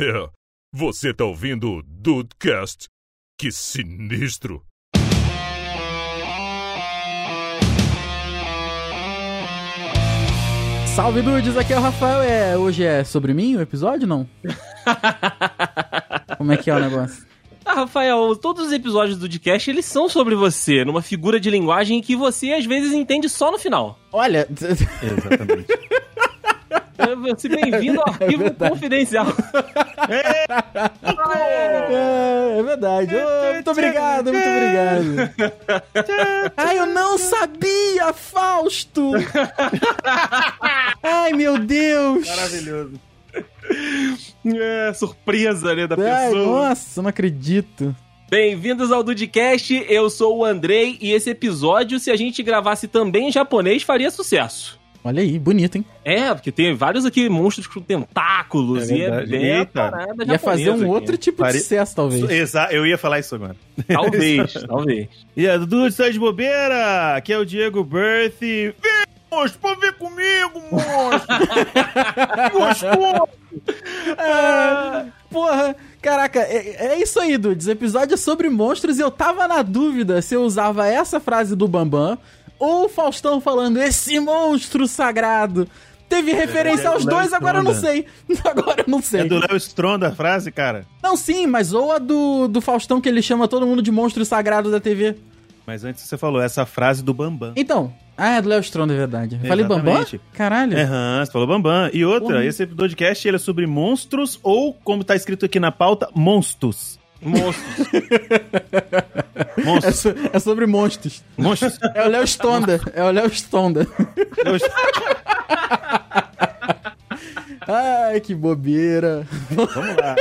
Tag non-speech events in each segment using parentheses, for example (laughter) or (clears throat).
É, você tá ouvindo o Dudecast? Que sinistro! Salve dudes, aqui é o Rafael. É, hoje é sobre mim o episódio não? (laughs) Como é que é o negócio? Ah, Rafael, todos os episódios do podcast eles são sobre você, numa figura de linguagem que você às vezes entende só no final. Olha, Exatamente. (laughs) É, Você bem-vindo ao arquivo verdade. confidencial. é, é verdade. Ô, muito obrigado, muito obrigado. Ai, eu não sabia, Fausto! Ai, meu Deus! Maravilhoso. É, surpresa, né, da Ai, pessoa. nossa, não acredito. Bem-vindos ao Dudcast, eu sou o Andrei e esse episódio, se a gente gravasse também em japonês, faria sucesso. Olha aí, bonito, hein? É, porque tem vários aqui monstros com tentáculos É e é bem a Eita. parada Ia fazer um aqui. outro tipo Faria- de sucesso, talvez. Exa eu ia falar isso agora. (laughs) Talvez, (laughs) talvez. E a Dudu, está de bobeira? Aqui é o Diego Birth. Vem, monstro, pode vir comigo, monstro. (laughs) Que gostoso. Ah, porra, caraca, é, é isso aí, Dudes. Episódio é sobre monstros e eu tava na dúvida se eu usava essa frase do Bambam ou o Faustão falando esse monstro sagrado. Teve referência é aos dois, agora eu não sei. (laughs) Agora eu não sei. É do Léo Stronda a frase, cara. Não, sim, mas ou a do, do Faustão que ele chama todo mundo de monstro sagrado da TV. Mas antes você falou essa frase do Bambam. Então, ah, é do Léo Stronda, é verdade. Eu Falei Bambam? Caralho. Aham, você falou Bambam. E outra, Porra. esse podcast ele é sobre monstros ou, como tá escrito aqui na pauta, monstros. (laughs) Monstros. É, Monstros. so- é sobre monstros. monstros. É o Léo Stonda. É o Léo Stonda. (laughs) Ai, que bobeira. Vamos lá.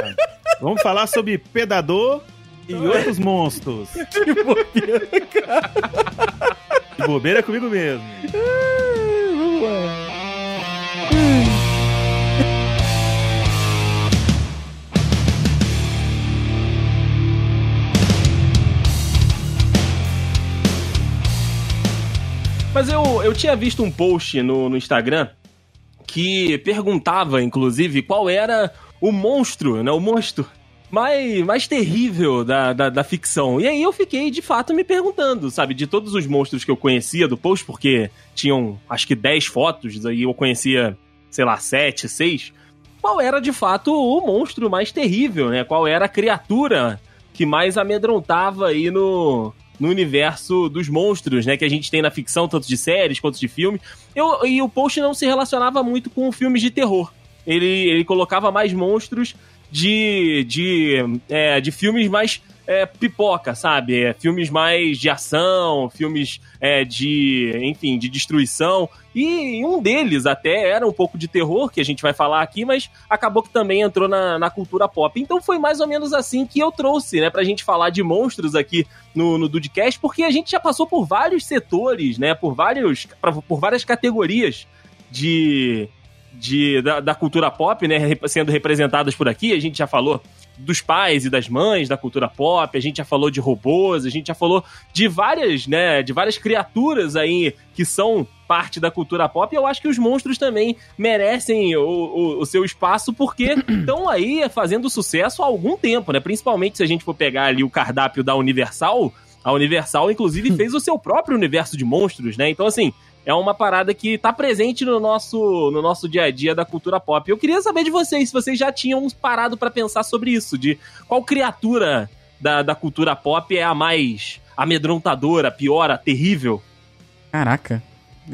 Vamos falar sobre Predador e outros monstros. Que bobeira. Que bobeira é comigo mesmo. Mas eu, eu tinha visto um post no, no Instagram que perguntava, inclusive, qual era o monstro, né? O monstro mais, mais terrível da, da, da ficção. E aí eu fiquei, de fato, me perguntando, sabe? De todos os monstros que eu conhecia do post, porque tinham, acho que 10 fotos, aí eu conhecia, sei lá, 7, 6. Qual era, de fato, o monstro mais terrível, né? Qual era a criatura que mais amedrontava aí no, no universo dos monstros, né? Que a gente tem na ficção, tanto de séries quanto de filmes. Eu, e o post não se relacionava muito com filmes de terror. Ele, ele colocava mais monstros de, de, é, de filmes mais é, pipoca, sabe? É, filmes mais de ação, filmes é, de, enfim, de destruição. E um deles até era um pouco de terror, que a gente vai falar aqui, mas acabou que também entrou na, na cultura pop. Então foi mais ou menos assim que eu trouxe, né, pra gente falar de monstros aqui no, no Dudcast, porque a gente já passou por vários setores, né, por, vários, pra- por várias categorias de, de, da, da cultura pop, né, sendo representadas por aqui. A gente já falou dos pais e das mães da cultura pop, a gente já falou de robôs, a gente já falou de várias, né, de várias criaturas aí que são parte da cultura pop. E eu acho que os monstros também merecem o, o, o seu espaço porque (clears throat) estão aí fazendo sucesso há algum tempo, né? Principalmente se a gente for pegar ali o cardápio da Universal, a Universal inclusive (clears throat) fez o seu próprio universo de monstros, né? Então assim, é uma parada que tá presente no nosso, no nosso dia a dia da cultura pop. Eu queria saber de vocês, se vocês já tinham parado pra pensar sobre isso, de qual criatura da, da cultura pop é a mais amedrontadora, pior, a terrível. Caraca.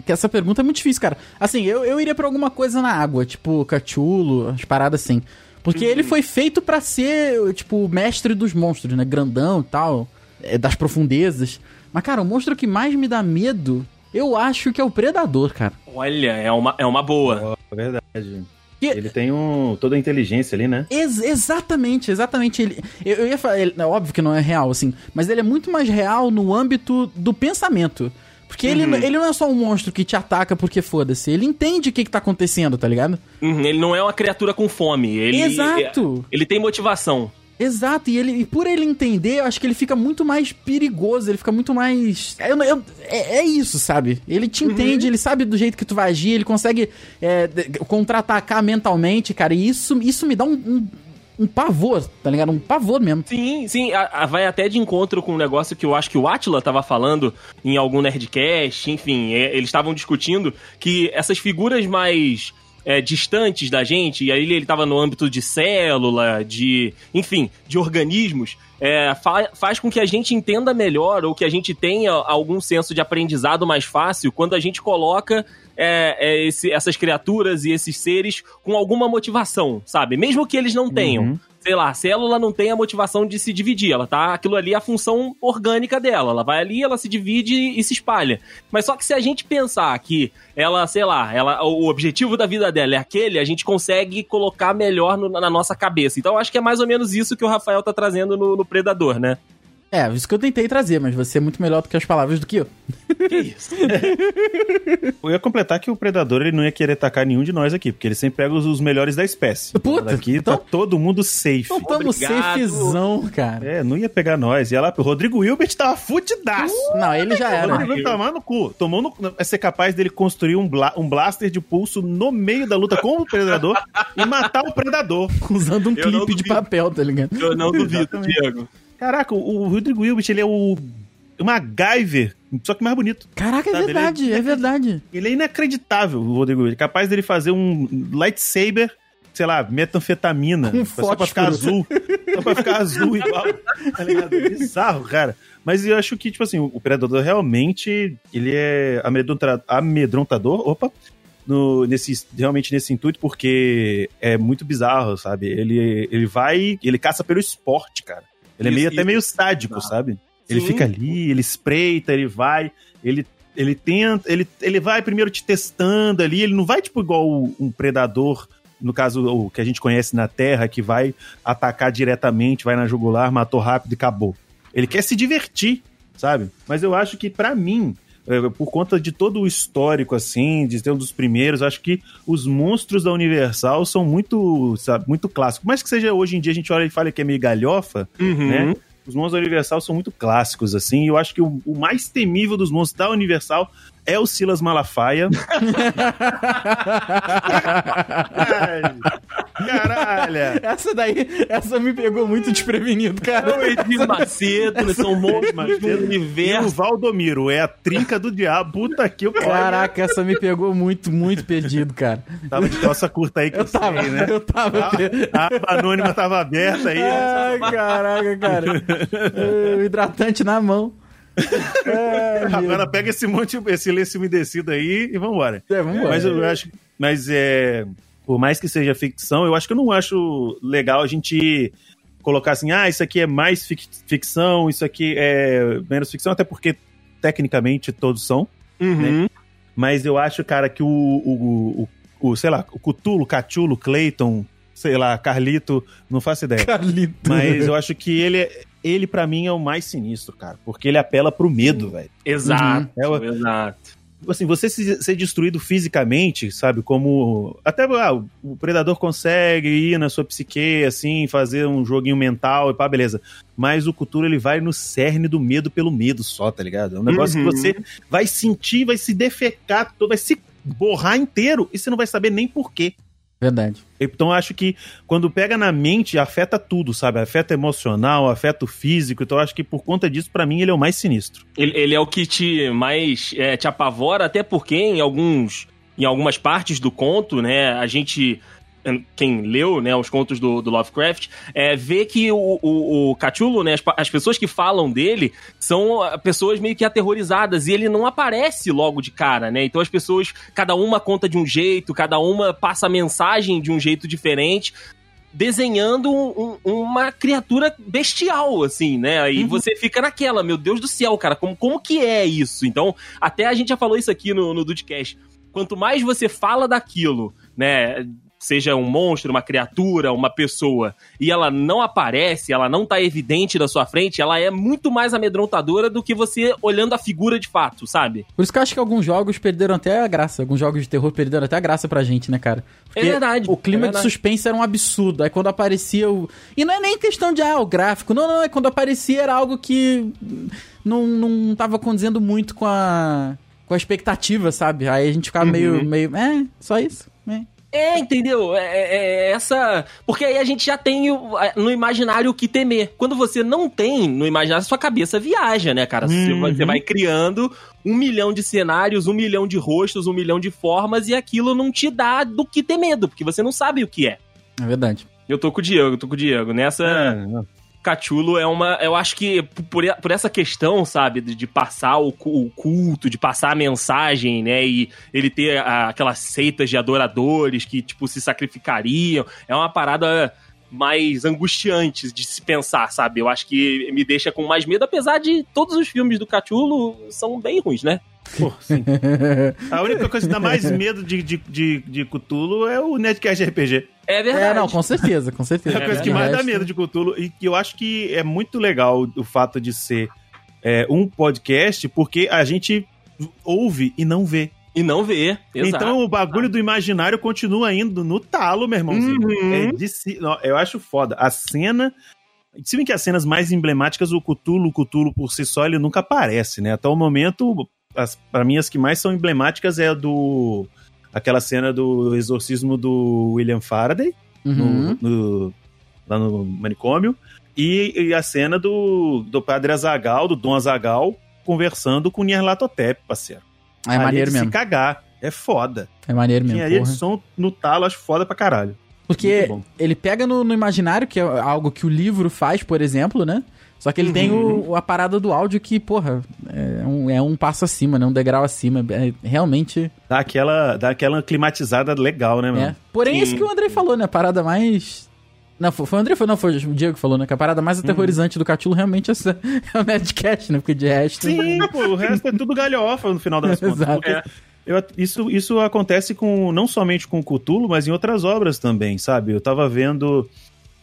Que essa pergunta é muito difícil, cara. Assim, eu, eu iria pra alguma coisa na água, tipo cachulo, as paradas assim. Porque ele foi feito pra ser, tipo, o mestre dos monstros, né? Grandão e tal, é, das profundezas. Mas, cara, o monstro que mais me dá medo, eu acho que é o Predador, cara. Olha, é uma, é uma boa. É verdade. Que- Ele tem um, toda a inteligência ali, né? Ex- exatamente, exatamente. Ele, eu, eu ia falar, ele- é óbvio que não é real, assim, mas ele é muito mais real no âmbito do pensamento. Porque ele, ele não é só um monstro que te ataca porque foda-se. Ele entende o que, que tá acontecendo, tá ligado? Uhum, ele não é uma criatura com fome. Ele, Exato. Ele tem motivação. Exato, e, ele, e por ele entender, eu acho que ele fica muito mais perigoso, ele fica muito mais. Eu, não- eu- é, é isso, sabe? Ele te entende, ele sabe do jeito que tu vai agir, ele consegue é, contra-atacar mentalmente, cara, e isso, isso me dá um, um, um pavor, tá ligado? Um pavor mesmo. Sim, sim, a- a- vai até de encontro com um negócio que eu acho que o Atila tava falando em algum Nerdcast, enfim, é, eles estavam discutindo que essas figuras mais é, distantes da gente, e aí ele, ele tava no âmbito de célula, de, enfim, de organismos, é, fa- faz com que a gente entenda melhor ou que a gente tenha algum senso de aprendizado mais fácil quando a gente coloca é, é, esse- essas criaturas e esses seres com alguma motivação, sabe? Mesmo que eles não tenham. Sei lá, a célula não tem a motivação de se dividir, ela tá. Aquilo ali é a função orgânica dela. Ela vai ali, ela se divide e se espalha. Mas só que se a gente pensar que ela, sei lá, ela, o objetivo da vida dela é aquele, a gente consegue colocar melhor no- na nossa cabeça. Então acho que é mais ou menos isso que o Rafael tá trazendo no, no Predador, né? É, isso que eu tentei trazer, mas você é muito melhor do que as palavras do que eu. Que isso? (laughs) Eu ia completar que o predador ele não ia querer atacar nenhum de nós aqui, porque ele sempre pega os, os melhores da espécie. Puta, aqui então- tá todo mundo safe. Então tamo Obrigado. safezão, cara. É, não ia pegar nós. Ia lá, o Rodrigo Hilbert tava fudidaço. Não, ele já O era. Rodrigo Hilbert tava no cu. Tomou no, é ser capaz dele construir um, bla- um blaster de pulso no meio da luta com o predador e matar o predador. Usando um Eu clipe de papel, tá ligado? Eu não duvido. Diego. Caraca, o, o Rodrigo Hilbert, ele é o MacGyver, só que mais bonito. Caraca, é Sabe, ele é- verdade, é verdade. Ele é inacreditável, o Rodrigo Hilbert. Capaz dele fazer um lightsaber, sei lá, metanfetamina. Com só pra ficar azul. Só pra ficar azul (laughs) igual. Tá ligado? É bizarro, cara. Mas eu acho que, tipo assim, o Predador realmente, ele é amedronta- amedrontador. Opa! No, nesse, realmente nesse intuito, porque é muito bizarro, sabe? Ele, ele vai, ele caça pelo esporte, cara. Ele Isso, é meio, até meio sádico, sabe? Ele Sim. fica ali, ele espreita, ele vai, ele, ele tenta, ele, ele vai primeiro te testando ali, ele não vai tipo igual um predador, no caso o que a gente conhece na Terra, que vai atacar diretamente, vai na jugular, matou rápido e acabou. Ele quer se divertir, sabe? Mas eu acho que pra mim, por conta de todo o histórico assim, de ser um dos primeiros, acho que os monstros da Universal são muito, sabe, muito clássicos. Mais que seja hoje em dia a gente olha e fala que é meio galhofa, Uhum. né? Os monstros da Universal são muito clássicos, assim, e eu acho que o, o mais temível dos monstros da Universal é o Silas Malafaia. Caralho! Essa daí, essa me pegou muito desprevenido, cara. O Edir Macedo, são monstros do E o universo. Valdomiro é a trinca do diabo. Puta que o Caraca, essa me pegou muito, muito perdido, cara. Tava de calça curta aí que eu, Eu tava, sei, né? eu tava. A, a aba anônima tava aberta aí. Ai, caraca, cara. (laughs) O hidratante na mão. É, (laughs) Agora pega esse monte, esse lenço umedecido aí e vambora. É, vambora. Mas eu acho. Mas é. Por mais que seja ficção, eu acho que eu não acho legal a gente colocar assim, ah, isso aqui é mais fic- ficção, isso aqui é menos ficção, até porque tecnicamente todos são. Uhum. Mas eu acho, cara, que o, o, o, o sei lá, o Cutulo, Cachulo, Clayton, sei lá, Carlito, não faço ideia. Carlito. Mas eu (laughs) acho que ele, é- ele para mim é o mais sinistro, cara, porque ele apela pro medo, velho. Exato, É o- exato. assim, você se- ser destruído fisicamente, sabe? Como. Até ah, o predador consegue ir na sua psique, assim, fazer um joguinho mental e pá, beleza. Mas o Cthulhu, ele vai no cerne do medo pelo medo só, tá ligado? É um negócio Uhum. que você vai sentir, vai se defecar, vai se borrar inteiro e você não vai saber nem por quê. Verdade. Então eu acho que quando pega na mente, afeta tudo, sabe? Afeta emocional, afeta o físico. Então eu acho que por conta disso, pra mim, ele é o mais sinistro. Ele, ele é o que te mais é, te apavora, até porque em alguns em algumas partes do conto, né, a gente quem leu, né, os contos do, do Lovecraft, é, vê que o, o, o Cthulhu, né, as, as pessoas que falam dele são ah, pessoas meio que aterrorizadas e ele não aparece logo de cara, né? Então as pessoas, cada uma conta de um jeito, cada uma passa a mensagem de um jeito diferente, desenhando um- um- uma criatura bestial, assim, né? Aí você fica naquela, meu Deus do céu, cara, como, como que é isso? Então, até a gente já falou isso aqui no, no Dudecast. Quanto mais você fala daquilo, né? Seja um monstro, uma criatura, uma pessoa, e ela não aparece, ela não tá evidente da sua frente, ela é muito mais amedrontadora do que você olhando a figura de fato, sabe? Por isso que eu acho que alguns jogos perderam até a graça. Alguns jogos de terror perderam até a graça pra gente, né, cara? Porque É verdade, O clima é de verdade. suspense era um absurdo. Aí quando aparecia o. E não é nem questão de, ah, o gráfico. Não, não, é quando aparecia era algo que não, não tava condizendo muito com a. com a expectativa, sabe? Aí a gente ficava Uhum. meio, meio. É, só isso. É. Entendeu? É, é- é essa. Porque aí a gente já tem no imaginário o que temer. Quando você não tem no imaginário, sua cabeça viaja, né, cara? Você, Uhum. vai- você vai criando um milhão de cenários, um milhão de rostos, um milhão de formas, e aquilo não te dá do que ter medo, porque você não sabe o que é. É verdade. Eu tô com o Diego, eu tô com o Diego. Nessa. É, Cachulo é uma. Eu acho que por, por essa questão, sabe, de, de passar o, o culto, de passar a mensagem, né? E ele ter a- aquelas seitas de adoradores que, tipo, se sacrificariam. É uma parada mais angustiante de se pensar, sabe? Eu acho que me deixa com mais medo, apesar de todos os filmes do Cachulo são bem ruins, né? Pô, sim. (laughs) A única coisa que dá mais medo de, de, de, de Cthulhu é o Netcast RPG. É verdade. É, não, com certeza, com É certeza. a coisa que De mais dá medo de Cthulhu. E que eu acho que é muito legal o fato de ser é, um podcast, porque a gente ouve e não vê. E não vê. Exato. Então o bagulho do imaginário continua indo no talo, meu irmãozinho. Uhum. É de si- não, eu acho foda. A cena. Se bem que as cenas mais emblemáticas, o Cthulhu, o Cthulhu por si só, ele nunca aparece, né? Até o momento, as, pra mim, as que mais são emblemáticas é a do. Aquela cena do exorcismo do William Faraday, no- Uhum. no- lá no manicômio, e, e a cena do, do padre Azagal, do Dom Azagal, conversando com o Nyarlathotep, parceiro. É Ali maneiro de se mesmo. cagar. É foda. É maneiro mesmo, Engenharia de porra. som no talo, acho foda pra caralho. Porque ele pega no, no imaginário, que é algo que o livro faz, por exemplo, né? Só que ele tem Uhum. o, a parada do áudio que, porra, é um, é um passo acima, né? Um degrau acima. É, realmente. Dá aquela, dá aquela climatizada legal, né, É. mano? Porém, Sim. isso que o André falou, né? A parada mais. Não, foi, foi o André, foi, não, foi o Diego que falou, né? Que a parada mais aterrorizante do Catulo realmente é, essa- (laughs) é o Nerdcast, né? Porque de resto. Sim, pô, o resto é tudo galhofa no final das (laughs) contas. Exato. porque É. eu- isso, isso acontece com não somente com o Cthulhu, mas em outras obras também, sabe? Eu tava vendo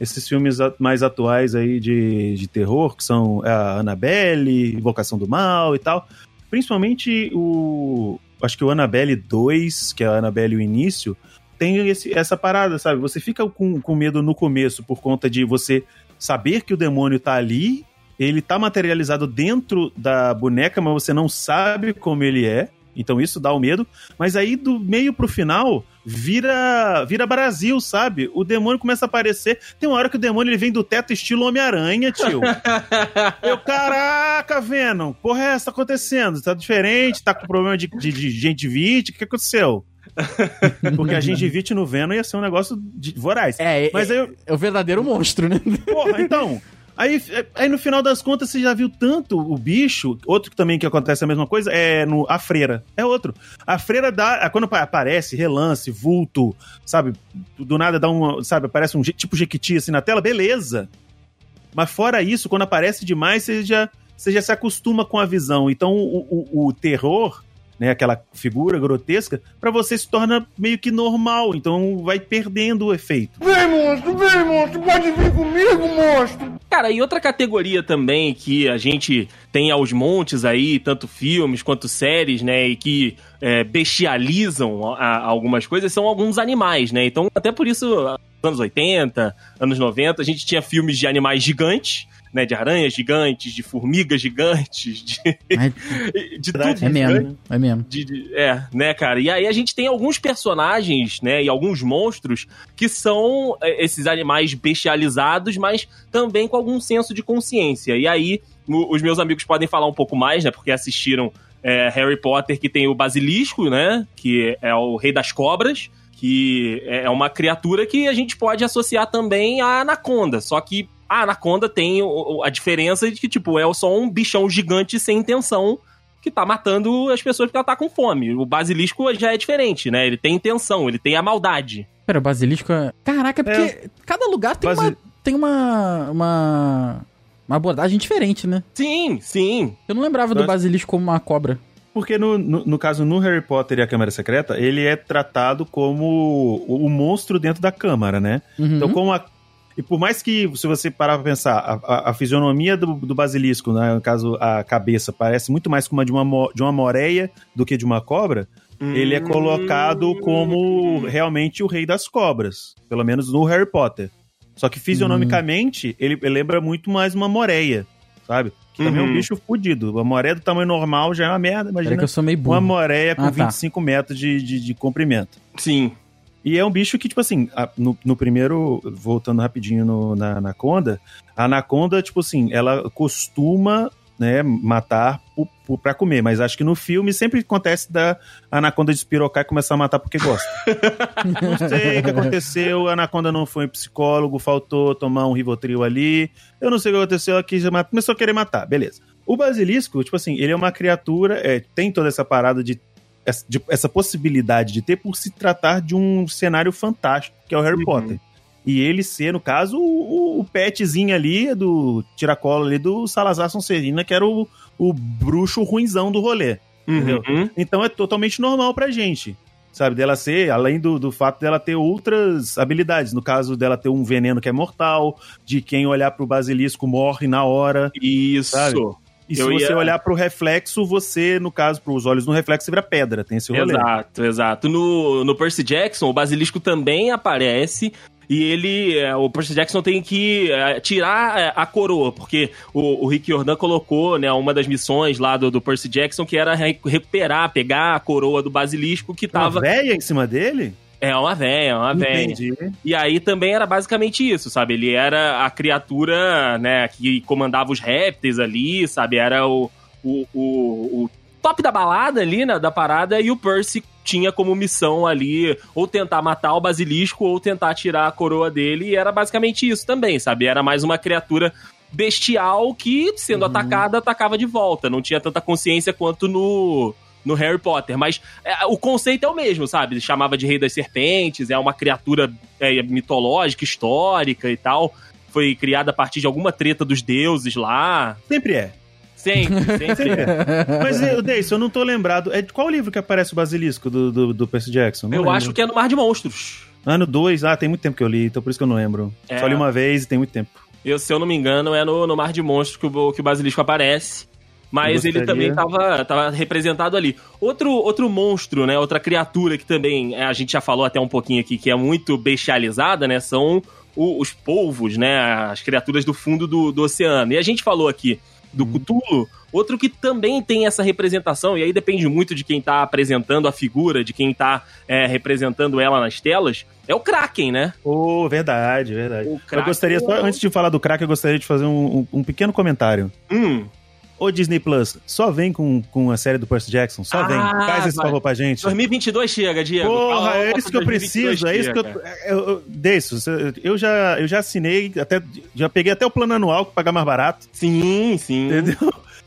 esses filmes mais atuais aí de, de terror, que são a Annabelle, Invocação do Mal e tal. Principalmente o. Acho que o Annabelle 2, que é a Annabelle o início, tem esse- essa parada, sabe? Você fica com, com medo no começo por conta de você saber que o demônio tá ali, ele tá materializado dentro da boneca, mas você não sabe como ele é. Então isso dá o medo. Mas aí do meio pro final vira vira Brasil, sabe? O demônio começa a aparecer. Tem uma hora que o demônio ele vem do teto estilo Homem-Aranha, tio. (laughs) Eu, caraca, Venom, porra é essa tá acontecendo? Tá diferente? Tá com problema de, de, de gengivite? O que aconteceu? (laughs) Porque a gengivite no Venom ia ser um negócio de voraz. É, é, Mas aí eu, é o verdadeiro monstro, né? Porra, então. Aí, aí no final das contas você já viu tanto o bicho. Outro que também que acontece a mesma coisa é no a freira. É outro. A freira dá quando aparece relance, vulto, sabe? Do nada dá um, sabe, aparece um tipo jequiti assim na tela, beleza. Mas fora isso, quando aparece demais, você já você já se acostuma com a visão. Então o, o, o terror né, aquela figura grotesca, pra você se torna meio que normal, então vai perdendo o efeito. Vem, monstro, vem, monstro, pode vir comigo, monstro. Cara, e outra categoria também que a gente tem aos montes aí, tanto filmes quanto séries, né, e que é, bestializam a- a- algumas coisas, são alguns animais, né? Então, até por isso, anos 80, anos 90, a gente tinha filmes de animais gigantes, né, de aranhas gigantes, de formigas gigantes, de, (laughs) É, de tudo é mesmo, é mesmo. de- de- é, né, cara? E aí a gente tem alguns personagens, né, e alguns monstros que são é, esses animais bestializados, mas também com algum senso de consciência. E aí os meus amigos podem falar um pouco mais, né, porque assistiram é, Harry Potter, que tem o basilisco, né, que é o rei das cobras, que é uma criatura que a gente pode associar também à anaconda, só que a anaconda tem a diferença de que, tipo, é só um bichão gigante sem intenção que tá matando as pessoas porque ela tá com fome. O basilisco já é diferente, né? Ele tem intenção, ele tem a maldade. Pera, o basilisco é... Caraca, é porque cada lugar tem Basi- uma... Tem uma... Uma... Uma abordagem diferente, né? Sim, sim. Eu não lembrava do basilisco como uma cobra. Porque no, no, no caso, no Harry Potter e a Câmara Secreta, ele é tratado como o, o monstro dentro da Câmara, né? Uhum. Então, como a. E por mais que, se você parar pra pensar, a, a- a fisionomia do, do basilisco, né, no caso a cabeça, parece muito mais como a de uma, de uma moreia do que de uma cobra, ele é colocado como realmente o rei das cobras. Pelo menos no Harry Potter. Só que fisionomicamente, ele, ele lembra muito mais uma moreia, sabe? Que também é um Uhum. bicho fudido. Uma moreia do tamanho normal já é uma merda, imagina que eu sou meio burro. uma moreia com Ah, tá. 25 metros de, de, de comprimento. Sim. E é um bicho que, tipo assim, a- no, no primeiro, voltando rapidinho no- na Anaconda, a Anaconda, tipo assim, ela costuma, né, matar pra comer, mas acho que no filme sempre acontece da Anaconda despirocar e começar a matar porque gosta. (laughs) não sei o que aconteceu, a Anaconda não foi psicólogo, faltou tomar um Rivotril ali, eu não sei o que aconteceu, ela quis começou a querer matar, beleza. O basilisco, tipo assim, ele é uma criatura, é, tem toda essa parada de essa, de- essa possibilidade de ter por se tratar de um cenário fantástico, que é o Harry Uhum. Potter. E ele ser, no caso, o, o- petzinho ali, do tiracolo ali do Salazar Sonserina, que era o, o bruxo ruinzão do rolê. Uhum. Então é totalmente normal pra gente. Sabe, dela ser, além do, do fato dela ter outras habilidades. No caso dela ter um veneno que é mortal, de quem olhar pro basilisco morre na hora. Isso. Sabe? E se Eu você ia- olhar pro reflexo, você, no caso, pros olhos no reflexo, você vira pedra. Tem esse rolê. Exato, exato. No, no Percy Jackson, o basilisco também aparece. E ele, é, o Percy Jackson tem que é, tirar é, a coroa, porque o, o Rick Jordan colocou, né, uma das missões lá do, do Percy Jackson, que era re- recuperar, pegar a coroa do basilisco que Uma tava... véia em cima dele? É uma véia, uma véia. Entendi. E aí também era basicamente isso, sabe? Ele era a criatura, né, que comandava os répteis ali, sabe? Era o, o, o, o top da balada ali, né, da parada, e o Percy tinha como missão ali ou tentar matar o basilisco ou tentar tirar a coroa dele, e era basicamente isso também, sabe? Era mais uma criatura bestial que, sendo atacada, atacava de volta. Não tinha tanta consciência quanto no, no Harry Potter. Mas é, o conceito é o mesmo, sabe? Ele chamava de Rei das Serpentes, é uma criatura é, mitológica, histórica e tal. Foi criada a partir de alguma treta dos deuses lá. Sempre é. Sempre, (laughs) sempre. Sempre é. Mas, eh, Deison, eu não tô lembrado. É de qual livro que aparece o basilisco do, do, do Percy Jackson? Não Eu lembro. acho que é no Mar de Monstros. Ano 2, ah, tem muito tempo que eu li, então por isso que eu não lembro. É. Só li uma vez e tem muito tempo. Eu, se eu não me engano, é no, no Mar de Monstros que o, que o Basilisco aparece. Mas ele também tava, tava representado ali. Outro, outro monstro, né? Outra criatura que também é, a gente já falou até um pouquinho aqui, que é muito bestializada, né? São o- os polvos, né? As criaturas do fundo do, do oceano. E a gente falou aqui do Cthulhu, outro que também tem essa representação, e aí depende muito de quem tá apresentando a figura, de quem tá é, representando ela nas telas, é o Kraken, né? Oh, verdade, verdade. Eu Kraken gostaria, só, é- antes de falar do crack, eu gostaria de fazer um, um- um pequeno comentário. Hum, Ô Disney Plus, só vem com, com a série do Percy Jackson, só Ah, vem. Faz esse vai. favor pra gente. 2022 chega, Diego. Porra, é isso que eu 2022 preciso, é isso que eu. chega. eu, eu Deison, eu já, eu já assinei, até, já peguei até o plano anual pra pagar mais barato. Sim, sim. Entendeu?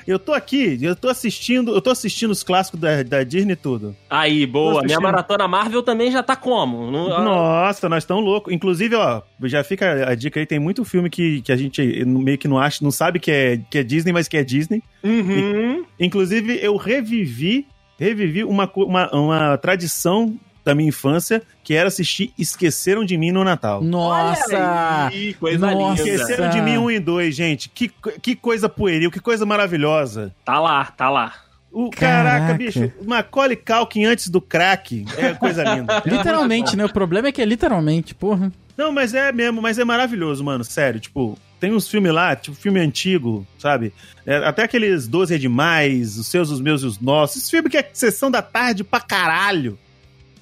Eu tô aqui, eu tô assistindo, eu tô assistindo os clássicos da, da Disney e tudo. Aí, boa. Minha maratona Marvel também já tá como? Não- Nossa, nós estamos loucos. Inclusive, ó, já fica a dica aí, tem muito filme que, que a gente meio que não acha, não sabe que é, que é Disney, mas que é Disney. Uhum. Inclusive, eu revivi, revivi uma, uma, uma tradição da minha infância, que era assistir Esqueceram de Mim no Natal. Nossa! Ih, coisa Nossa. linda. Esqueceram de Mim 1 e 2, gente. Que, que coisa pueril, que coisa maravilhosa. Tá lá, tá lá. O, Caraca. caraca, bicho, Macaulay Culkin antes do crack é coisa (laughs) linda. Literalmente, né? O problema é que é literalmente, porra. Não, mas é mesmo, mas é maravilhoso, mano, sério. Tipo, tem uns filmes lá, tipo filme antigo, sabe? É, até aqueles 12 é demais, os seus, os meus e os nossos. Esse filme que é sessão da tarde pra caralho.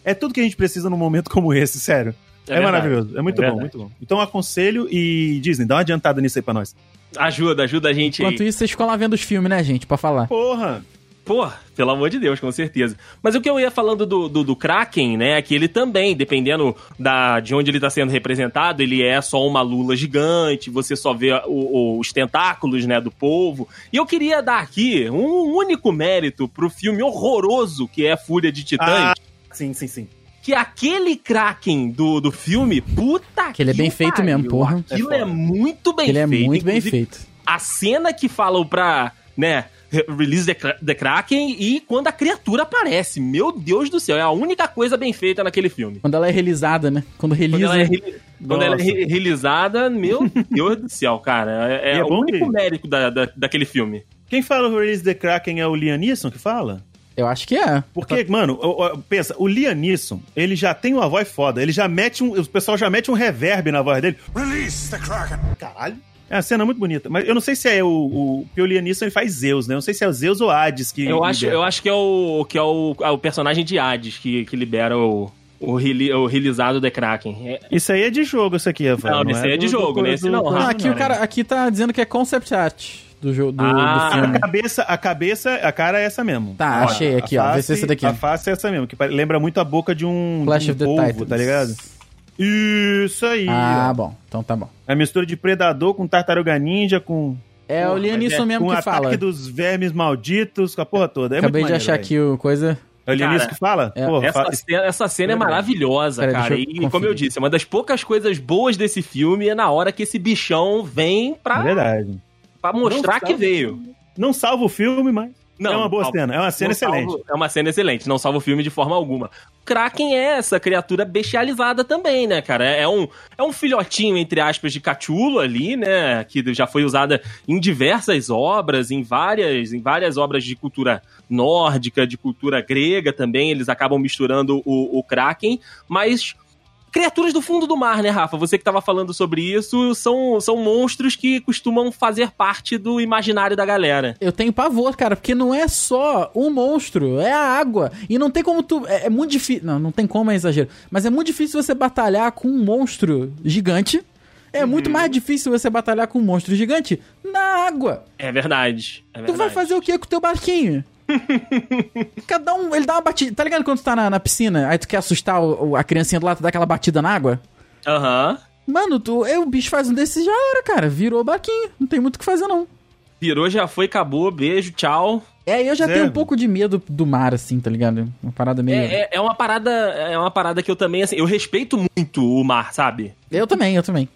É tudo que a gente precisa num momento como esse, sério. É, verdade. maravilhoso, é muito É bom, muito bom. Então aconselho e Disney, dá uma adiantada nisso aí pra nós. Ajuda, ajuda a gente Enquanto aí. isso, vocês ficam lá vendo os filmes, né, gente? Pra falar. Porra! Pô, pelo amor de Deus, com certeza. Mas o que eu ia falando do, do, do Kraken, né, é que ele também, dependendo da, de onde ele tá sendo representado, ele é só uma lula gigante, você só vê o- o- os tentáculos, né, do povo. E eu queria dar aqui um único mérito pro filme horroroso que é Fúria de Titãs. Ah, sim, sim, sim. que aquele Kraken do, do filme, puta Que ele é bem feito pariu, mesmo, porra. Aquilo É é, muito bem Ele é feito. muito bem feito. A cena que falam pra, né, re- release the, the Kraken e quando a criatura aparece. Meu Deus do céu, é a única coisa bem feita naquele filme. Quando ela é realizada, né? Quando Quando relisa. ela é, re- quando ela é re- realizada, meu (laughs) Deus do céu, cara. É, é é o único que- mérito da, da- daquele filme. Quem fala o Release the Kraken é o Liam Neeson que fala? Eu acho que é. Porque, mano, o- o- pensa, o Liam Neeson, ele já tem uma voz foda, ele já mete um. O pessoal já mete um reverb na voz dele. Release the Kraken. Caralho. É uma cena muito bonita. Mas eu não sei se é o. o porque o Liam Neeson ele faz Zeus, né? Eu não sei se é o Zeus ou Hades que. Eu acho, eu acho que é o, que é o, é o personagem de Hades que, que libera o, o, rele, o realizado The Kraken. É- Isso aí é de jogo, isso aqui, Rafael. Não, esse aí é de do- jogo, do- nesse do- não. Ah, aqui o cara aqui tá dizendo que é concept art do jogo do, Ah, do filme. A cabeça, a cabeça, a cara é essa mesmo. Tá, Ó, achei aqui, ó. Vê se é esse daqui. A face é essa mesmo, que lembra muito a boca de um, Clash de um of the polvo, Titans. tá ligado? Isso aí. Ah, ó. bom. Então tá bom. É a mistura de Predador com Tartaruga Ninja, com, É o Neeson é mesmo com o que ataque fala. dos vermes malditos, com a porra toda. É Acabei muito de achar maneiro, aqui o coisa. É o Neeson que fala? é- Porra, Essa fa- cena, essa cena é maravilhosa, Peraí, cara. E como eu disse, uma das poucas coisas boas desse filme é na hora que esse bichão vem É pra, verdade. Pra mostrar Não que veio. Não salva o filme, mas é uma boa salva- cena. É uma cena não excelente. salva- é uma cena excelente, não salva o filme de forma alguma. Kraken é essa criatura bestializada também, né, cara? É um, é um filhotinho, entre aspas, de Cthulhu ali, né? Que já foi usada em diversas obras, em várias, em várias obras de cultura nórdica, de cultura grega também. Eles acabam misturando o, o Kraken, mas. Criaturas do fundo do mar, né, Rafa? Você que tava falando sobre isso, são, são monstros que costumam fazer parte do imaginário da galera. Eu tenho pavor, cara, porque não é só um monstro, é a água. E não tem como tu. É, é muito difícil. Não, não tem como, é exagero. Mas é muito difícil você batalhar com um monstro gigante. É muito Uhum. mais difícil você batalhar com um monstro gigante na água. É verdade. é Tu verdade. vai fazer o que com o teu barquinho? (laughs) Cada um, ele dá uma batida. Tá ligado quando tu tá na, na piscina, aí tu quer assustar o- o- a criancinha do lado, tu dá aquela batida na água? Aham. Mano, tu, é, o bicho faz um desses já era, cara. Virou barquinho. Não tem muito o que fazer, não. Virou, já foi, acabou, beijo, tchau. É, eu já tenho um pouco de medo do mar, assim, tá ligado? Uma parada meio. É, é, é uma parada, é uma parada que eu também, assim, eu respeito muito o mar, sabe? Eu também, eu também.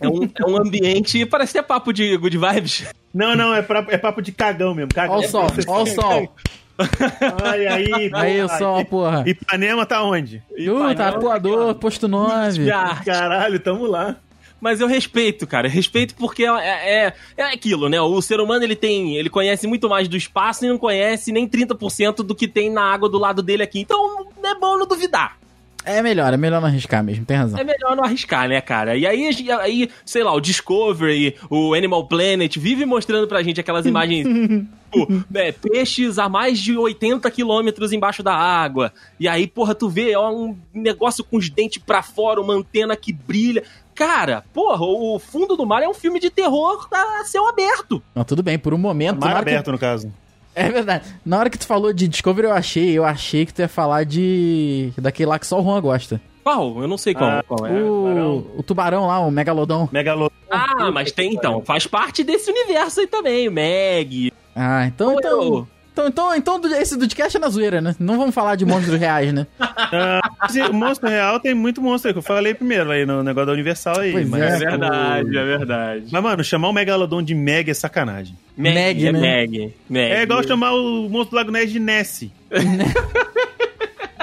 É um, é um ambiente, parece até papo de good vibes. Não, não, é, pra- é papo de cagão mesmo. Cagão. Ó o sol, ó o sol. (laughs) Ai, aí, Aí o sol, porra. Ipanema tá onde? Uh, tá arpoador, posto 9. Ah, Caralho, tamo lá. Mas eu respeito, cara. Respeito porque é, é, é aquilo, né? O ser humano, ele tem. Ele conhece muito mais do espaço e não conhece nem 30% do que tem na água do lado dele aqui. Então, é bom não duvidar. É melhor, é melhor não arriscar mesmo, tem razão. É melhor não arriscar, né, cara? E aí, aí, sei lá, o Discovery, o Animal Planet, vive mostrando pra gente aquelas imagens. (laughs) tipo, né, peixes a mais de 80 quilômetros embaixo da água. E aí, porra, tu vê ó, um negócio com os dentes pra fora, uma antena que brilha. Cara, porra, o Fundo do Mar é um filme de terror a céu aberto. Não, tudo bem, por um momento. Mar hora que- aberto, no caso. É verdade. Na hora que tu falou de Discovery, eu achei, eu achei que tu ia falar de. daquele lá que só o Juan gosta. Qual? Eu não sei qual, Ah, qual é. o... o tubarão lá, o Megalodon. Megalodon. Ah, mas tem então. Faz parte desse universo aí também. o Meg. Ah, então. Ou Então, eu- então, então, então do- esse podcast é na zoeira, né? Não vamos falar de monstros reais, né? Ah, o monstro real tem muito monstro aí, que eu falei primeiro aí no negócio da Universal aí. Pois mas, é. É verdade, é verdade. Mas, mano, chamar o Megalodon de Meg é sacanagem. Meg, Meg, é né? Meg. Meg. É igual chamar o monstro do Lago Ness de Nessie. (laughs)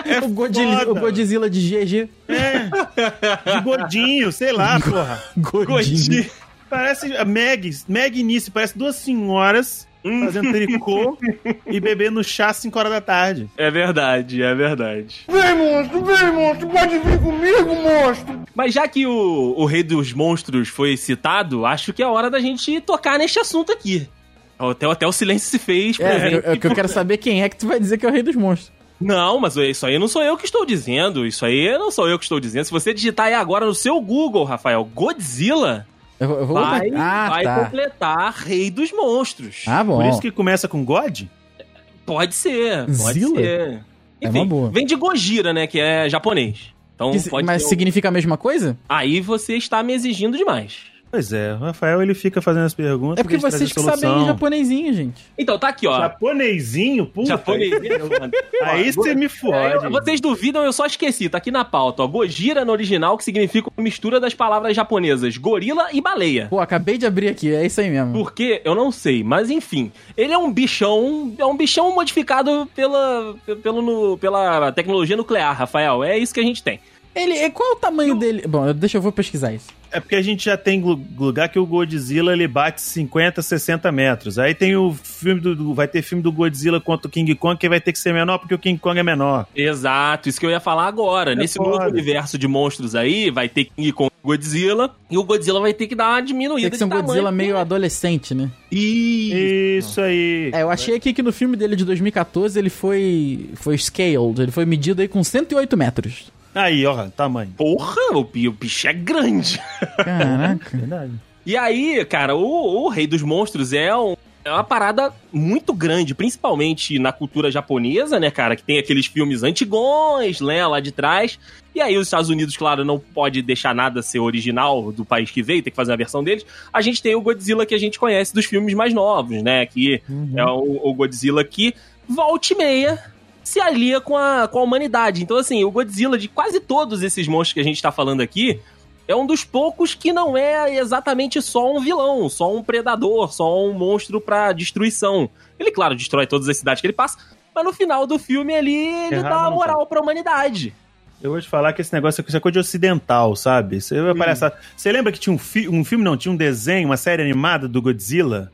É o, Godzilla, o Godzilla de GG. É. De godinho, sei lá, porra. Godinho. Parece a Meg, Meg início, parece duas senhoras fazendo tricô e bebendo chá às 5 horas da tarde. É verdade, é verdade. Vem, monstro, vem, monstro, pode vir comigo, monstro. Mas já que o, o Rei dos Monstros foi citado, acho que é hora da gente tocar neste assunto aqui. Até, até o silêncio se fez É, eu, eu, eu quero saber quem é que tu vai dizer que é o rei dos monstros. Não, mas isso aí não sou eu que estou dizendo. Isso aí não sou eu que estou dizendo. Se você digitar aí agora no seu Google, Rafael, Godzilla, Eu, vou- eu vou vai, ah, vai tá. completar Rei dos Monstros. Ah, bom. Por isso que começa com God? Pode ser, pode Zilla? ser. É uma boa. vem de Gojira, né, que é japonês. Então Que- pode mas ser um- significa a mesma coisa? Aí você está me exigindo demais. Pois é, o Rafael ele fica fazendo as perguntas. É porque vocês que sabem japonesinho, gente. Então, tá aqui, ó. Japonesinho? Puta. Japonês. Aí você me É, fode. eu- vocês duvidam, eu só esqueci, tá aqui na pauta, ó. Gojira no original, que significa uma mistura das palavras japonesas gorila e baleia. Pô, acabei de abrir aqui, é isso aí mesmo. Porque, eu não sei, mas enfim. Ele é um bichão, é um bichão modificado pela, pelo, nu- pela tecnologia nuclear, Rafael. É isso que a gente tem. Ele, é- qual é o tamanho dele? Bom, eu- deixa eu vou pesquisar isso. É porque a gente já tem lu- lugar que o Godzilla ele bate 50, 60 metros. Aí tem o filme do, Vai ter filme do Godzilla contra o King Kong, que vai ter que ser menor porque o King Kong é menor. Exato, isso que eu ia falar agora. Nesse foda. novo universo de monstros aí, vai ter King Kong e Godzilla, e o Godzilla vai ter que dar uma diminuída Tem que ser um tamanho. Godzilla meio adolescente, né? Isso. Isso aí. É, eu achei aqui que no filme dele de 2014 ele foi foi scaled, ele foi medido aí com 108 metros. Aí, ó, tamanho. Porra, o, o bicho é grande. Caraca. (laughs) Verdade. E aí, cara, o, o Rei dos Monstros é, um- é uma parada muito grande, principalmente na cultura japonesa, né, cara? Que tem aqueles filmes antigões, né, lá de trás. E aí os Estados Unidos, claro, não pode deixar nada ser original do país que veio, tem que fazer a versão deles. A gente tem o Godzilla que a gente conhece dos filmes mais novos, né? Que é o, o Godzilla que volta e meia se alia com a, com a humanidade. Então, assim, o Godzilla de quase todos esses monstros que a gente tá falando aqui é um dos poucos que não é exatamente só um vilão, só um predador, só um monstro pra destruição. Ele, claro, destrói todas as cidades que ele passa, mas no final do filme ele, ele Errado dá uma não moral pra humanidade. Eu vou te falar que esse negócio é coisa de ocidental, sabe? Você, Hum. parece, você lembra que tinha um, fi- um filme, não, tinha um desenho, uma série animada do Godzilla?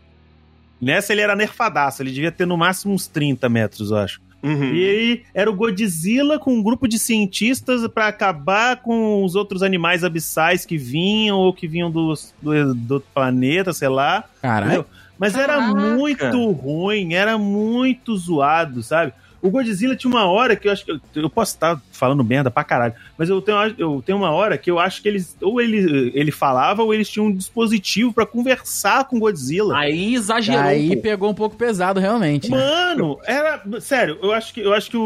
Nessa ele era nerfadaço, ele devia ter no máximo uns 30 metros, eu acho. Uhum. E aí era o Godzilla com um grupo de cientistas pra acabar com os outros animais abissais que vinham ou que vinham do, do, planeta, sei lá. Caralho. Mas era Caraca. muito ruim, era muito zoado, sabe? O Godzilla tinha uma hora que eu acho que. Eu, eu posso estar falando merda pra caralho, mas eu tenho, eu tenho uma hora que eu acho que eles. Ou ele, ele falava, ou eles tinham um dispositivo pra conversar com o Godzilla. Aí exagerou. Aí pô. pegou um pouco pesado, realmente. né? Mano, era. Sério, eu acho que, eu acho que o.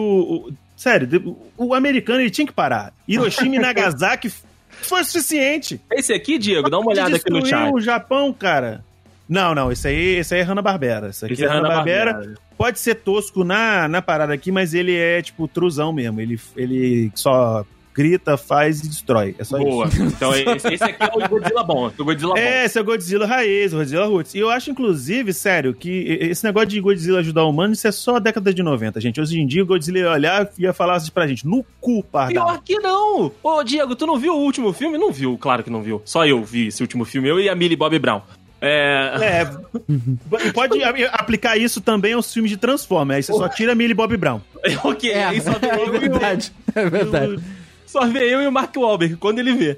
o- sério, o americano ele tinha que parar. Hiroshima e (laughs) Nagasaki foi suficiente. Esse aqui, Diego, dá uma olhada aqui no chat. o Japão, cara. Não, não, esse aí, esse aí é Hanna-Barbera. Esse aqui Esse é é Hanna-Barbera. Pode ser tosco na, na parada aqui, mas ele é, tipo, truzão mesmo. Ele, ele só grita, faz e destrói. É só Boa. isso. Então (laughs) esse, esse aqui é o Godzilla bom. O Godzilla bom. É, esse é o Godzilla raiz, o Godzilla roots. E eu acho, inclusive, sério, que esse negócio de Godzilla ajudar o humano, isso é só a década de 90, gente. Hoje em dia, o Godzilla ia olhar e ia falar assim pra gente, no cu, pardal. Pior que não! Ô, Diego, tu não viu o último filme? Não viu, claro que não viu. Só eu vi esse último filme, eu e a Millie Bobby Brown. É. É, (laughs) pode aplicar isso também aos filmes de Transformers. Aí você só tira Millie Bobby Brown. (laughs) ok, É, aí só (laughs) é eu e verdade. É verdade. Só vê eu e o Mark Wahlberg, quando ele vê.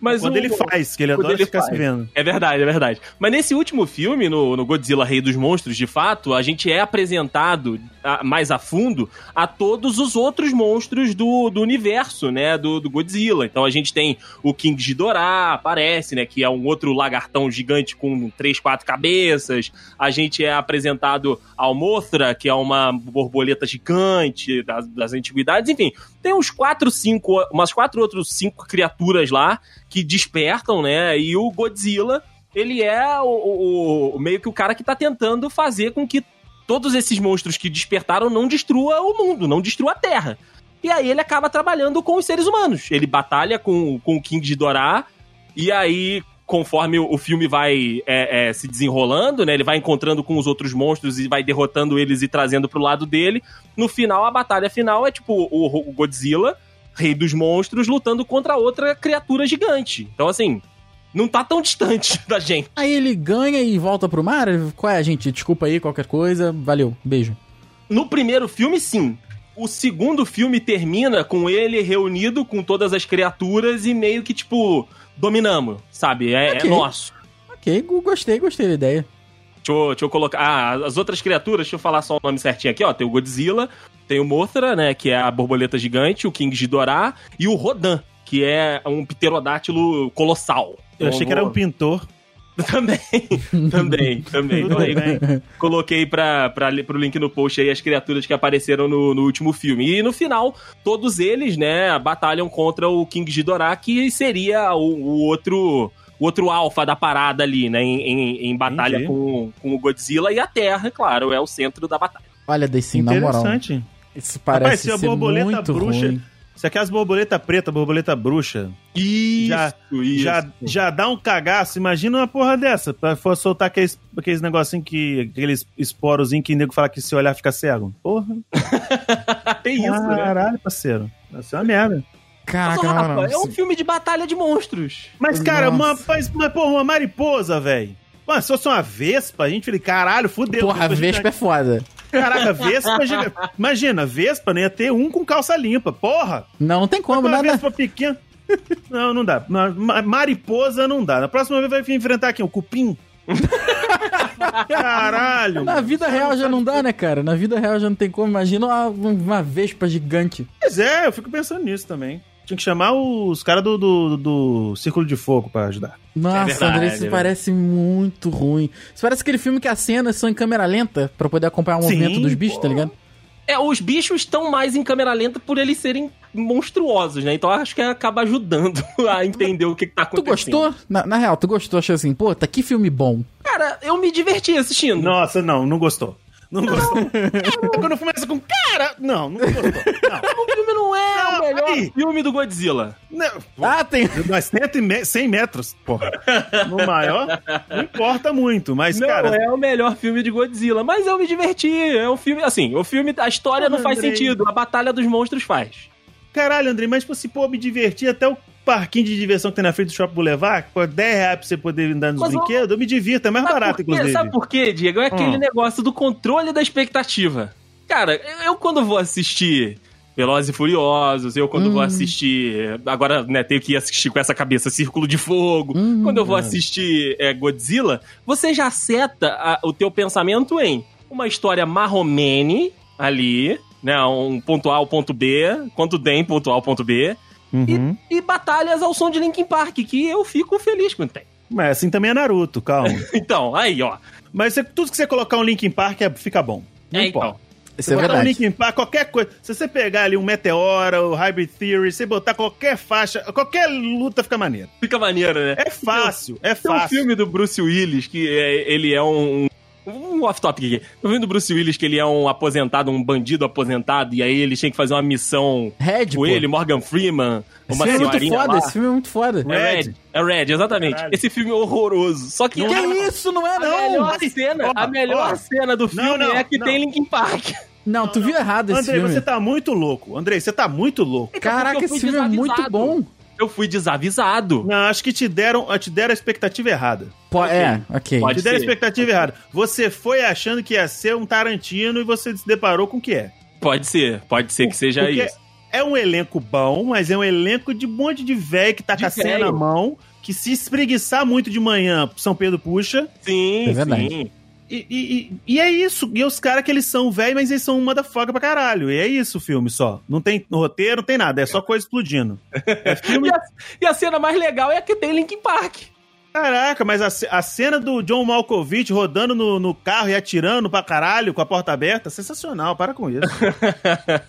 Mas Quando o- ele faz, que ele adora ele ficar faz. se vendo. É verdade, é verdade. Mas nesse último filme, no, no Godzilla Rei dos Monstros, de fato, a gente é apresentado mais a fundo a todos os outros monstros do, do universo, né? Do, do Godzilla. Então a gente tem o King Ghidorah, aparece, né? Que é um outro lagartão gigante com três, quatro cabeças. A gente é apresentado ao Mothra, que é uma borboleta gigante das, das antiguidades. Enfim, tem uns quatro, cinco, umas quatro outros cinco criaturas lá que despertam, né? E o Godzilla, ele é o, o- o- meio que o cara que tá tentando fazer com que todos esses monstros que despertaram não destrua o mundo, não destrua a Terra. E aí ele acaba trabalhando com os seres humanos. Ele batalha com, com o King Ghidorah, e aí, conforme o, o filme vai é, é, se desenrolando, né? Ele vai encontrando com os outros monstros e vai derrotando eles e trazendo pro lado dele. No final, a batalha final é tipo o, o Godzilla, rei dos monstros, lutando contra outra criatura gigante. Então, assim, não tá tão distante (laughs) da gente. Aí ele ganha e volta pro mar? Qual é, gente? Desculpa aí, qualquer coisa. Valeu, beijo. No primeiro filme, sim. O segundo filme termina com ele reunido com todas as criaturas e meio que, tipo, dominamos, sabe? É, é Ok. nosso. Ok, gostei, gostei da ideia. Deixa eu, deixa eu colocar. Ah, as outras criaturas, deixa eu falar só o nome certinho aqui, ó. Tem o Godzilla, tem o Mothra, né? Que é a borboleta gigante, o King Ghidorah e o Rodan, que é um pterodátilo colossal. Eu achei que era um vou- pintor. (laughs) Também, também, também. Então, aí, coloquei pra, pra, li- pro link no post aí as criaturas que apareceram no, no último filme. E no final, todos eles, né, batalham contra o King Ghidorah, que seria o, o outro o outro alfa da parada ali, né, em, em, em batalha Entendi. com, com o Godzilla. E a Terra, claro, é o centro da batalha. Olha, Deicin, na moral. Interessante. Isso Rapaz, parece se a ser borboleta muito bruxa- ruim. Isso aqui é as borboleta preta, borboleta bruxa. Isso, Já- isso. Já, já dá um cagaço. Imagina uma porra dessa. Pra for soltar aqueles, aqueles negocinho que. aqueles esporozinhos que o nego fala que se olhar fica cego. Porra. (laughs) Tem isso, né? Caralho, parceiro. Isso é uma merda. Caraca, na Rafa, é um filme de batalha de monstros. Mas, cara, uma, Nossa. mas, mas, porra, uma mariposa, velho. Mano, se fosse uma vespa, a gente fica, caralho, fudeu. Porra, a Vespa é foda. Caraca, vespa. (laughs) Imagina, vespa, né? Ia ter um com calça limpa. Porra! Não, tem como, uma nada. vespa pequena. Não, não dá. Ma- ma- Mariposa não dá. Na próxima vez vai enfrentar aqui o cupim. (laughs) Caralho. Na mano. vida real já não dá, né, cara? Na vida real já não tem como. Imagina uma, uma Vespa gigante. Pois é, eu fico pensando nisso também. Tinha que chamar os caras do, do, do Círculo de Fogo pra ajudar. Nossa, verdade, André, isso é parece muito ruim. Isso parece aquele filme que as cenas são em câmera lenta pra poder acompanhar o movimento Sim, dos bichos, pô. tá ligado? É, os bichos estão mais em câmera lenta por eles serem monstruosos, né? Então eu acho que acaba ajudando (laughs) a entender o que, que tá Tu acontecendo. gostou? Na, na real, tu gostou? Achei assim, pô, tá que filme bom. Cara, eu me diverti assistindo. Nossa, não, não gostou. Não gostou. Quando começa com cara. Não, não gostou. Não. O filme não é Não, o melhor aí. filme do Godzilla. Não, Ah, tem. Mas 100 e me- 100 metros, porra. No maior, não importa muito, mas, Não cara. é o melhor filme de Godzilla, mas eu me diverti. É um filme, assim, o filme, a história não faz Andrei. sentido, a batalha dos monstros faz. Caralho, André, mas tipo assim, pô, me divertir até o parquinho de diversão que tem na frente do Shopping Boulevard, pô, 10 reais pra você poder andar nos Mas, brinquedos, eu me divirto, é mais Sabe barato, por inclusive. Sabe por quê, Diego? É aquele Hum. negócio do controle da expectativa. Cara, eu quando vou assistir Velozes e Furiosos, eu quando vou assistir... Agora, né, tenho que ir assistir com essa cabeça Círculo de Fogo. Hum, quando eu vou assistir é, Godzilla, você já seta a- o teu pensamento em uma história marromene ali, né, um ponto A ao ponto B, quanto tem ponto A ao ponto B, Uhum. e batalhas ao som de Linkin Park, que eu fico feliz quando tem. Mas assim também é Naruto, calma. (laughs) Então, aí, ó. mas você- tudo que você colocar um Linkin Park é- fica bom. Não É, importa. então. Isso é botar um verdade. Linkin Park, qualquer coisa. Se você pegar ali um Meteora, o Hybrid Theory, você botar qualquer faixa, qualquer luta fica maneiro. Fica maneiro, né? É fácil, é Tem um fácil. filme do Bruce Willis que é- ele é um. Um off-topic aqui. O filme do Bruce Willis que ele é um aposentado, um bandido aposentado, e aí ele tinha que fazer uma missão Red, com pô. ele, Morgan Freeman, Esse uma filme é muito foda, lá. esse filme é muito foda. É Red. É Red, exatamente. Caralho. Esse filme é horroroso. Só que, Que a, isso, não é a não? melhor cena, Ó, a melhor ó. cena do filme Não, não, é que não. tem Linkin Park. Não, tu viu errado esse Andrei, filme. você tá muito louco. Andrei, você tá muito louco. Caraca, esse filme é muito bom. Eu fui desavisado. Não, acho que te deram, te deram a expectativa errada. Pô, É, ok. Pode te deram a expectativa errada. Você foi achando que ia ser um Tarantino e você se deparou com o que é. Pode ser, pode ser que seja Porque isso. É um elenco bom, mas é um elenco de um monte de velho que tá De com a cena na mão, que se espreguiçar muito de manhã, São Pedro puxa. Sim, É verdade. sim. E, e, e- e é isso. E os caras que eles são velho, mas eles são uma da foca pra caralho. E é isso o filme só. Não tem roteiro, não tem nada. É só coisa explodindo. É filme. (laughs) E a, e a cena mais legal é a que tem Linkin Park. Caraca, mas a, a cena do John Malkovich rodando no, no carro e atirando pra caralho com a porta aberta, sensacional. Para com isso.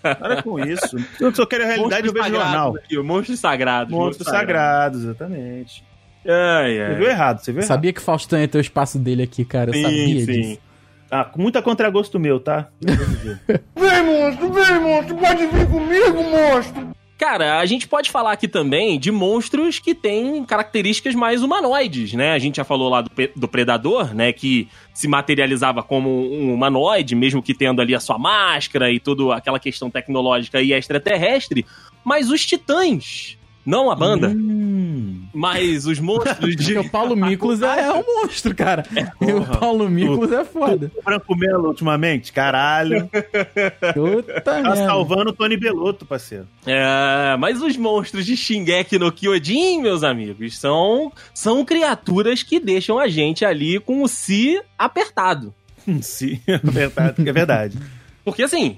Para com isso. (laughs) Eu só quero a realidade, eu vejo jornal. aqui, monstros sagrados. Monstros sagrados, exatamente. Ai, Você viu errado, você viu errado. Sabia que Faustão ia ter o espaço dele aqui, cara. Eu Sim, sabia sim. disso. Ah, com muita contragosto meu, tá? Vem, monstro, vem, monstro. Pode vir comigo, monstro. Cara, a gente pode falar aqui também de monstros que têm características mais humanoides, né? A gente já falou lá do, do Predador, né? Que se materializava como um humanoide, mesmo que tendo ali a sua máscara e toda aquela questão tecnológica e extraterrestre. Mas os titãs, não a banda, Hum. mas os monstros de... O Paulo (laughs) Miklos é, é um monstro, cara. E o. Paulo Miklos é foda. O Franco Melo ultimamente, caralho. Puta Tá merda. salvando o Tony Belotto, parceiro. É, mas os monstros de Shingeki no Kyojin, meus amigos, são, são criaturas que deixam a gente ali com o si apertado. (laughs) É verdade. É verdade. Porque assim.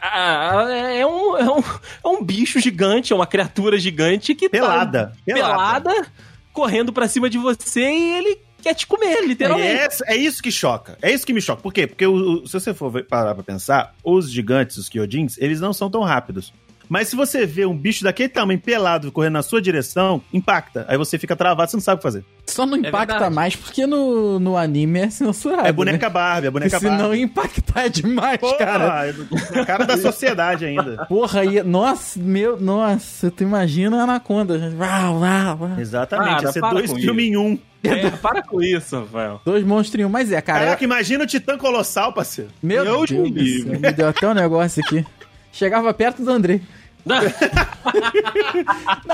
A- a- a- é, um, é, um, é um bicho gigante, é uma criatura gigante que Pelada. tá Pelada. pelada, correndo pra cima de você e ele quer te comer, literalmente. É, é isso que choca. É isso que me choca. Por quê? Porque o- o- se você for parar pra pensar, os gigantes, os Kyojins, eles não são tão rápidos. Mas se você vê um bicho daquele tamanho pelado correndo na sua direção, impacta. Aí você fica travado, você não sabe o que fazer. Só não impacta verdade. mais porque no, no anime é censurado. É boneca né? Barbie, é boneca Se não Barbie. impactar demais, cara. Porra, é a cara da sociedade ainda. Porra, e, nossa, meu, nossa, tu imagina a Anaconda. Uau, uau, uau. Exatamente, Cara, ia ser dois filmes em um. É, para com isso, Rafael. Dois monstrinhos, mas é, cara. Caraca, imagina o Titã Colossal, parceiro. meu Deus Deus, livre. céu, me deu até um negócio aqui. Chegava perto do André. Não, (laughs)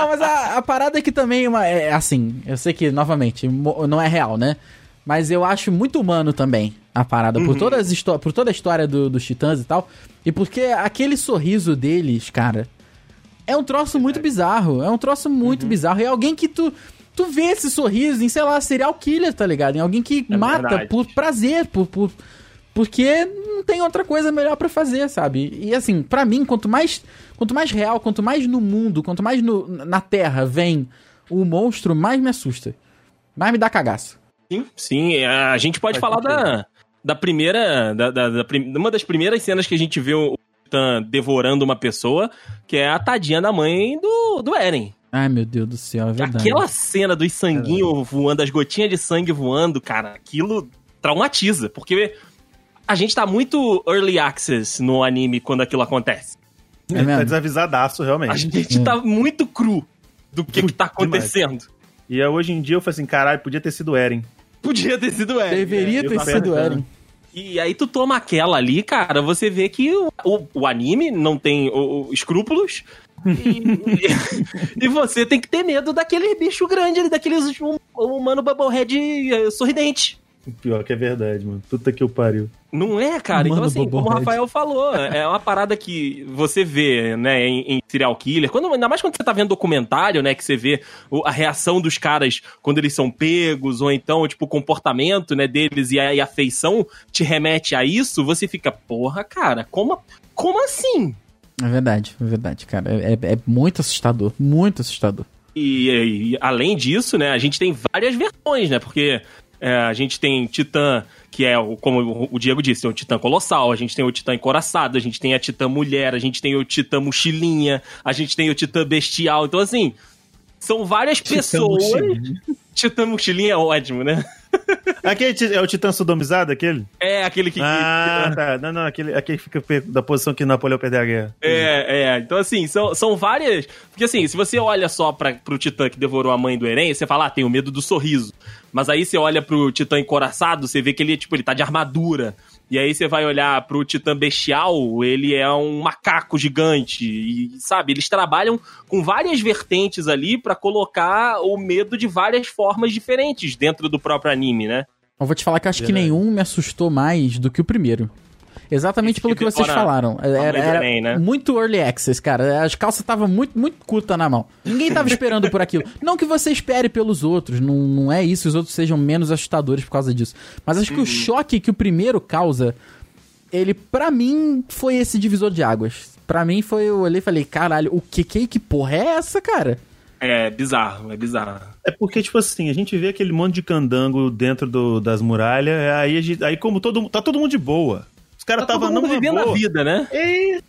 mas a, a parada aqui também é uma- é assim, eu sei que, novamente, não é real, né? Mas eu acho muito humano também a parada, por, todas por toda a história do- dos titãs e tal. E porque aquele sorriso deles, cara, é um troço muito bizarro. É um troço muito bizarro. E é alguém que tu. Tu vê esse sorriso em, sei lá, serial killer, tá ligado? Em alguém que É mata verdade. por prazer, por, por. Porque não tem outra coisa melhor pra fazer, sabe? E assim, pra mim, quanto mais, quanto mais real, quanto mais no mundo, quanto mais no, na Terra vem o monstro, mais me assusta. Mais me dá cagaço. Sim, sim. A gente pode falar da, da primeira. Da, da, da uma das primeiras cenas que a gente vê o Titã devorando uma pessoa, que é a tadinha da mãe do, do Eren. Ai, meu Deus do céu, é verdade. Aquela cena dos sanguinhos voando, as gotinhas de sangue voando, cara, aquilo traumatiza. Porque a gente tá muito early access no anime quando aquilo acontece. É Tá mesmo? desavisadaço, realmente. A gente tá muito cru do que, que tá acontecendo. E é, hoje em dia eu falei assim, caralho, podia ter sido Eren. Podia ter sido Eren. Deveria É, ter sido apertando. Eren. E aí tu toma aquela ali, cara, você vê que o, o, o anime não tem o- o- escrúpulos. E, (laughs) e você tem que ter medo daquele bicho grande ali, daqueles hum- humano bubblehead eh, sorridente. Pior que é verdade, mano. Puta que o pariu. Não é, cara? Humano então, assim, como o. Rafael falou, é uma parada que você vê, né, em, em serial killer. Quando, ainda mais quando você tá vendo documentário, né, que você vê o- a reação dos caras quando eles são pegos, ou então, tipo, o comportamento, né, deles e a, e a feição te remete a isso, você fica, porra, cara, como, como assim? É verdade, é verdade, cara. É, é- é muito assustador, muito assustador. E, e, além disso, né, a gente tem várias versões, né? Porque é, a gente tem Titã, que é, como o- Diego disse, é o Titã Colossal, a gente tem o Titã Encoraçado, a gente tem a Titã Mulher, a gente tem o Titã Mochilinha, a gente tem o Titã Bestial. Então, assim, são várias pessoas. Titã Mochilinha é ótimo, né? (laughs) Aquele é o Titã sodomizado, aquele? É aquele que. Ah, tá. Não, não, aquele, aquele que fica da posição que Napoleão perdeu a guerra. É, é. Então, assim, são, são várias. Porque, assim, se você olha só pra, pro Titã que devorou a mãe do Eren, você fala, ah, tenho medo do sorriso. Mas aí você olha pro Titã encoraçado, você vê que ele, tipo, ele tá de armadura. E aí você vai olhar pro Titã bestial, ele é um macaco gigante. E, sabe, eles trabalham com várias vertentes ali pra colocar o medo de várias formas diferentes dentro do próprio anime, né? Eu vou te falar que eu acho que Verdade. nenhum me assustou mais do que o primeiro. Exatamente Esse pelo que que vocês falaram. Era, era Enem, né? muito early access, cara. As calças estavam muito, muito curta na mão. Ninguém tava (laughs) esperando por aquilo. Não que você espere pelos outros, não, não é isso, os outros sejam menos assustadores por causa disso. Mas acho Uhum. que o choque que o primeiro causa, ele, pra mim, foi esse divisor de águas. Pra mim foi, eu olhei e falei, caralho, o que que, que porra é essa, cara? É bizarro, é bizarro. É porque, tipo assim, a gente vê aquele monte de candango dentro do- das muralhas, aí, a gente- aí como todo tá todo mundo de boa. Os caras Tá estavam vivendo boa. a vida, né?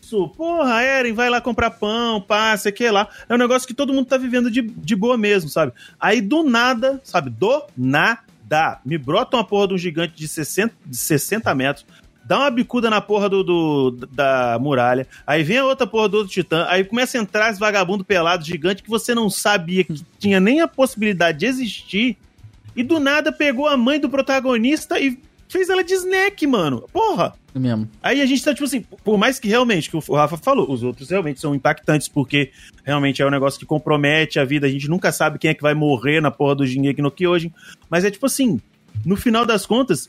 Isso, porra, Eren, vai lá comprar pão, passa, sei que lá. É um negócio que todo mundo tá vivendo de, de boa mesmo, sabe? Aí do nada, sabe? Do nada, me brota uma porra de um gigante de 60, de 60 metros, dá uma bicuda na porra do, do- da muralha, aí vem a outra porra do outro titã, aí começa a entrar esse vagabundo pelado gigante que você não sabia que tinha nem a possibilidade de existir, e do nada pegou a mãe do protagonista e fez ela de snack, mano. Porra! Mesmo. Aí a gente tá, tipo assim, por mais que realmente, que o Rafa falou, os outros realmente são impactantes, porque realmente é um negócio que compromete a vida, a gente nunca sabe quem é que vai morrer na porra do Shingeki no Kyojin, mas é tipo assim, no final das contas,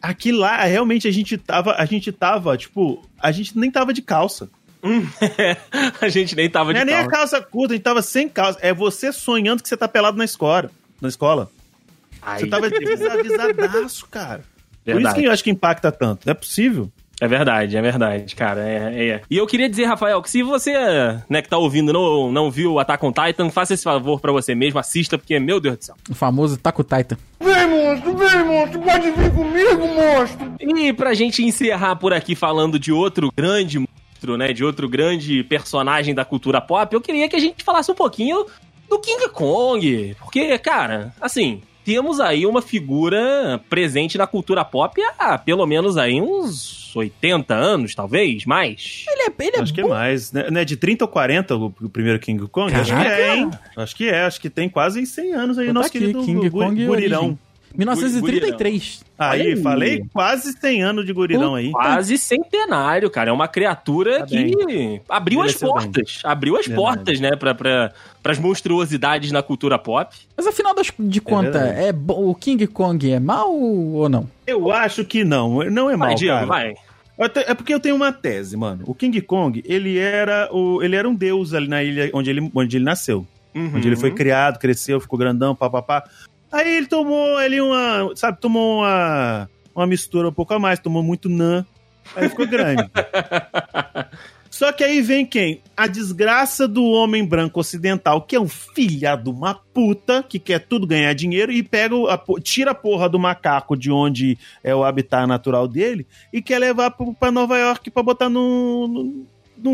aqui lá, realmente a gente tava, a gente tava, tipo, a gente nem tava de calça. (laughs) a gente nem tava Não de é nem a calça. calça curta, a gente tava sem calça, é você sonhando que você tá pelado na escola, na escola. Ai, Você tava (laughs) desavisadaço, cara. Por isso Verdade. que eu acho que impacta tanto, não é possível. É verdade, é verdade, cara. É, é. E eu queria dizer, Rafael, que se você, né, que tá ouvindo, não, não viu Attack on Titan, faça esse favor pra você mesmo, assista, porque, meu Deus do céu. O famoso Taco Titan. Vem, monstro, vem, monstro. Pode vir comigo, monstro. E pra gente encerrar por aqui falando de outro grande monstro, né, de outro grande personagem da cultura pop, eu queria que a gente falasse um pouquinho do King Kong. Porque, cara, assim, temos aí uma figura presente na cultura pop há pelo menos aí uns 80 anos, talvez, mais. Ele é, ele é acho que é mais, né? Não é de 30 ou 40 o, o primeiro King Kong? Acho que Caraca. é, hein? Acho que é, acho que tem quase 100 anos aí, Vou nosso botar aqui, querido King Kong gurirão. Origem. 1933. Aí, aí. falei quase 100 anos de gurirão aí. Quase centenário, cara. É uma criatura Tá que abriu as portas. Abriu as Verdade. portas, né, pra, pra, pras monstruosidades na cultura pop. Mas afinal das, de contas, verdade. é, bo- o King Kong é mal ou não? Eu acho que não, não é Vai, mal, Diego, cara. vai. Eu te- É porque eu tenho uma tese, mano. O King Kong, ele era, o, ele era um deus ali na ilha onde ele, onde ele nasceu. Uhum. Onde ele foi criado, cresceu, ficou grandão, papapá. Aí ele tomou ali uma, sabe, tomou uma, uma mistura um pouco a mais, tomou muito nã. Aí ficou grande. (laughs) Só que aí vem quem? A desgraça do homem branco ocidental, que é um filha de uma puta, que quer tudo ganhar dinheiro e pega a, tira a porra do macaco de onde é o habitat natural dele e quer levar pra Nova York pra botar no, no,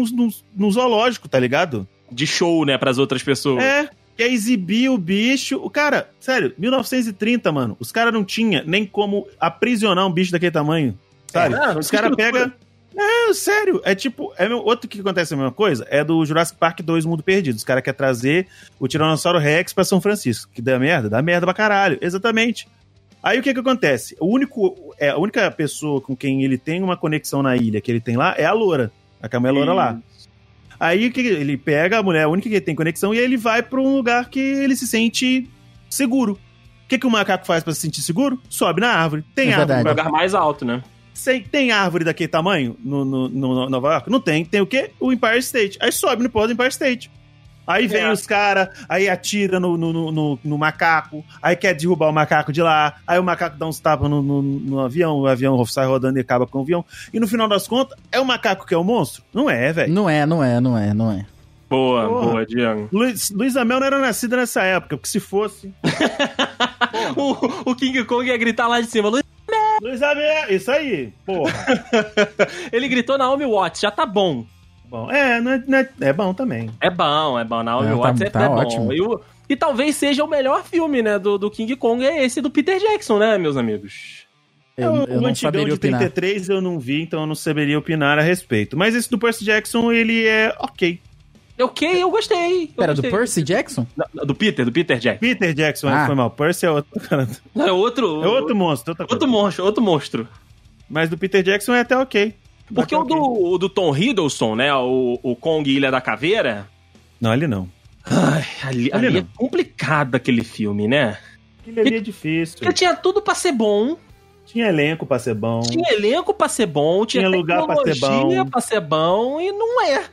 no, no- zoológico, tá ligado? De show, né, pras outras pessoas. É, quer exibir o bicho. O cara, sério, 1930, mano, os caras não tinha nem como aprisionar um bicho daquele tamanho, sabe? É, não os caras pegam. É, sério, é tipo. É, meu- outro que acontece a mesma coisa é do Jurassic Park 2 Mundo Perdido. Os caras querem trazer o Tiranossauro Rex pra São Francisco. Que dá merda? Dá merda pra caralho. Exatamente. Aí o que que acontece? O único, é, a única pessoa com quem ele tem uma conexão na ilha que ele tem lá é a Loura. A Camé Loura lá. Aí ele pega a mulher, a única que tem conexão, e aí ele vai pra um lugar que ele se sente seguro. O que, que o macaco faz pra se sentir seguro? Sobe na árvore. Tem É árvore. Um pra- lugar mais alto, né? Sem- tem árvore daquele tamanho no, no, no- no Nova York? Não tem. Tem o quê? O Empire State. Aí sobe no pó do Empire State. Aí vem É. os caras, aí atira no, no, no, no- macaco, aí quer derrubar o macaco de lá, aí o macaco dá uns tapas no, no, no avião, o avião sai rodando e acaba com o avião. E no final das contas, é o macaco que é o monstro? Não é, velho. Não é, não é, não é, não é. Boa, Porra. boa, Diego. Luiz, Luiz Amel não era nascido nessa época, porque se fosse. (laughs) O, o King Kong ia gritar lá de cima. Luiz- Luiz Amel, isso aí, porra. (laughs) Ele gritou Naomi Watts, já tá bom. Bom, é, não é, não é, é bom também. É bom, é bom. Naomi É, tá- Watts é, tá é bom. ótimo. E, o- e talvez seja o melhor filme, né, do, do King Kong, é esse do Peter Jackson, né, meus amigos? Eu, o eu o não antigão de opinar. 33 eu não vi, então eu não saberia opinar a respeito. Mas esse do Percy Jackson, ele é ok. Ok, eu gostei. eu Pera, do gostei. Percy Jackson? Não, Do Peter, do Peter Jackson. Peter Jackson Ah. foi mal. Percy é outro, cara. Não, é outro. É outro monstro, outra coisa. Outro monstro, outro monstro. Mas do Peter Jackson é até ok. Porque o do, o do Tom Hiddleston, né? O, o Kong Ilha da Caveira. Não, ele não. Ai, ali, Ali ali é não. complicado aquele filme, né? Ele ali é difícil. Porque tinha tudo pra ser bom, Tinha elenco pra ser bom. tinha elenco pra ser bom, tinha, Tinha lugar pra ser bom. pra ser bom, e não é.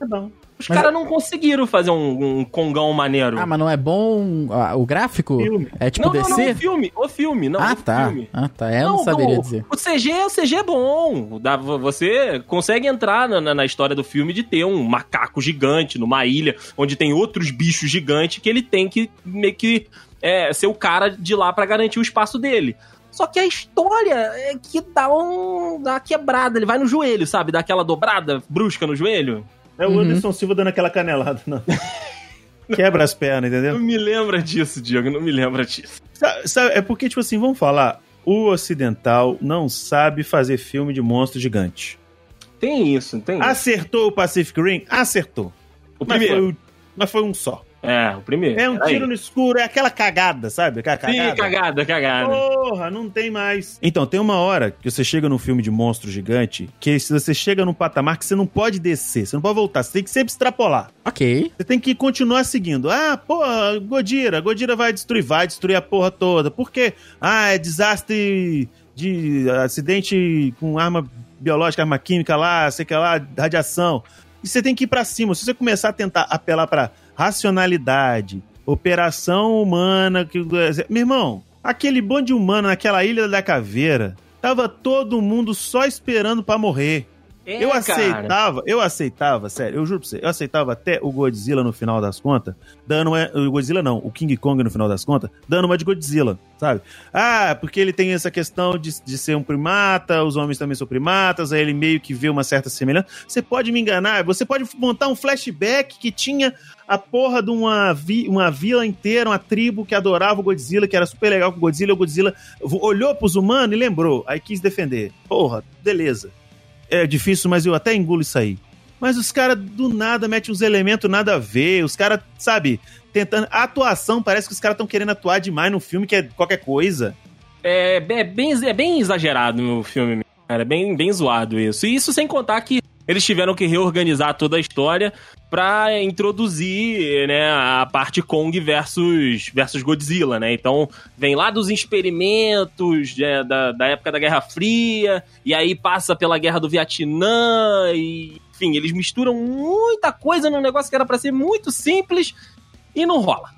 É bom. Os Mas caras não conseguiram fazer um, um Kongão maneiro. Ah, mas não é bom ah, o gráfico? Filme. É tipo não, não, não, DC? o filme, o filme, não, ah, o tá. filme. Ah, tá. É, eu não, saberia o- dizer. O CG, o CG é bom. Dá- Você consegue entrar na, na- história do filme de ter um macaco gigante numa ilha onde tem outros bichos gigantes que ele tem que meio que é, ser o cara de lá pra garantir o espaço dele. Só que a história é que dá um. dá uma quebrada. Ele vai no joelho, sabe? Dá aquela dobrada brusca no joelho. É o Uhum. Anderson Silva dando aquela canelada. Não. (laughs) Quebra as pernas, Não entendeu? me lembra disso, Diego. Não me lembra disso. Sabe, sabe, é porque, tipo assim, vamos falar. O ocidental não sabe fazer filme de monstro gigante. Tem isso, tem isso. Acertou o Pacific Rim? Acertou. O Mas primeiro. foi, mas foi um só. É, o primeiro. É um Aí. tiro no escuro, é aquela cagada, sabe? Aquela Sim, cagada. cagada, cagada. Porra, não tem mais. Então, tem uma hora que você chega num filme de monstro gigante que se você chega num patamar que você não pode descer, você não pode voltar, você tem que sempre extrapolar. Ok. Você tem que continuar seguindo. Ah, porra, Godira, Godira vai destruir, vai destruir a porra toda. Por quê? Ah, é desastre de acidente com arma biológica, arma química lá, sei que lá, radiação. E você tem que ir pra cima. Se você começar a tentar apelar pra racionalidade, operação humana, que meu irmão, aquele bonde humano naquela ilha da caveira, tava todo mundo só esperando pra morrer. É, Eu cara. aceitava, eu aceitava, sério, eu juro pra você, eu aceitava até o Godzilla no final das contas, dando uma, o Godzilla não, o King Kong no final das contas, dando uma de Godzilla, sabe? Ah, porque ele tem essa questão de, de ser um primata, os homens também são primatas, aí ele meio que vê uma certa semelhança. Você pode me enganar, você pode montar um flashback que tinha a porra de uma, vi, uma vila inteira, uma tribo que adorava o Godzilla, que era super legal com o Godzilla, o Godzilla olhou pros humanos e lembrou, aí quis defender. Porra, beleza é difícil, mas eu até engulo isso aí. Mas os caras do nada metem uns elementos nada a ver, os caras, sabe, tentando. A atuação parece que os caras estão querendo atuar demais no filme, que é qualquer coisa. É, é bem, é bem exagerado no filme, cara. É bem, bem zoado isso. E isso sem contar que eles tiveram que reorganizar toda a história pra introduzir, né, a parte Kong versus, versus Godzilla, né? Então, vem lá dos experimentos é, da, da época da Guerra Fria, e aí passa pela Guerra do Vietnã, e enfim, eles misturam muita coisa num negócio que era pra ser muito simples e não rola.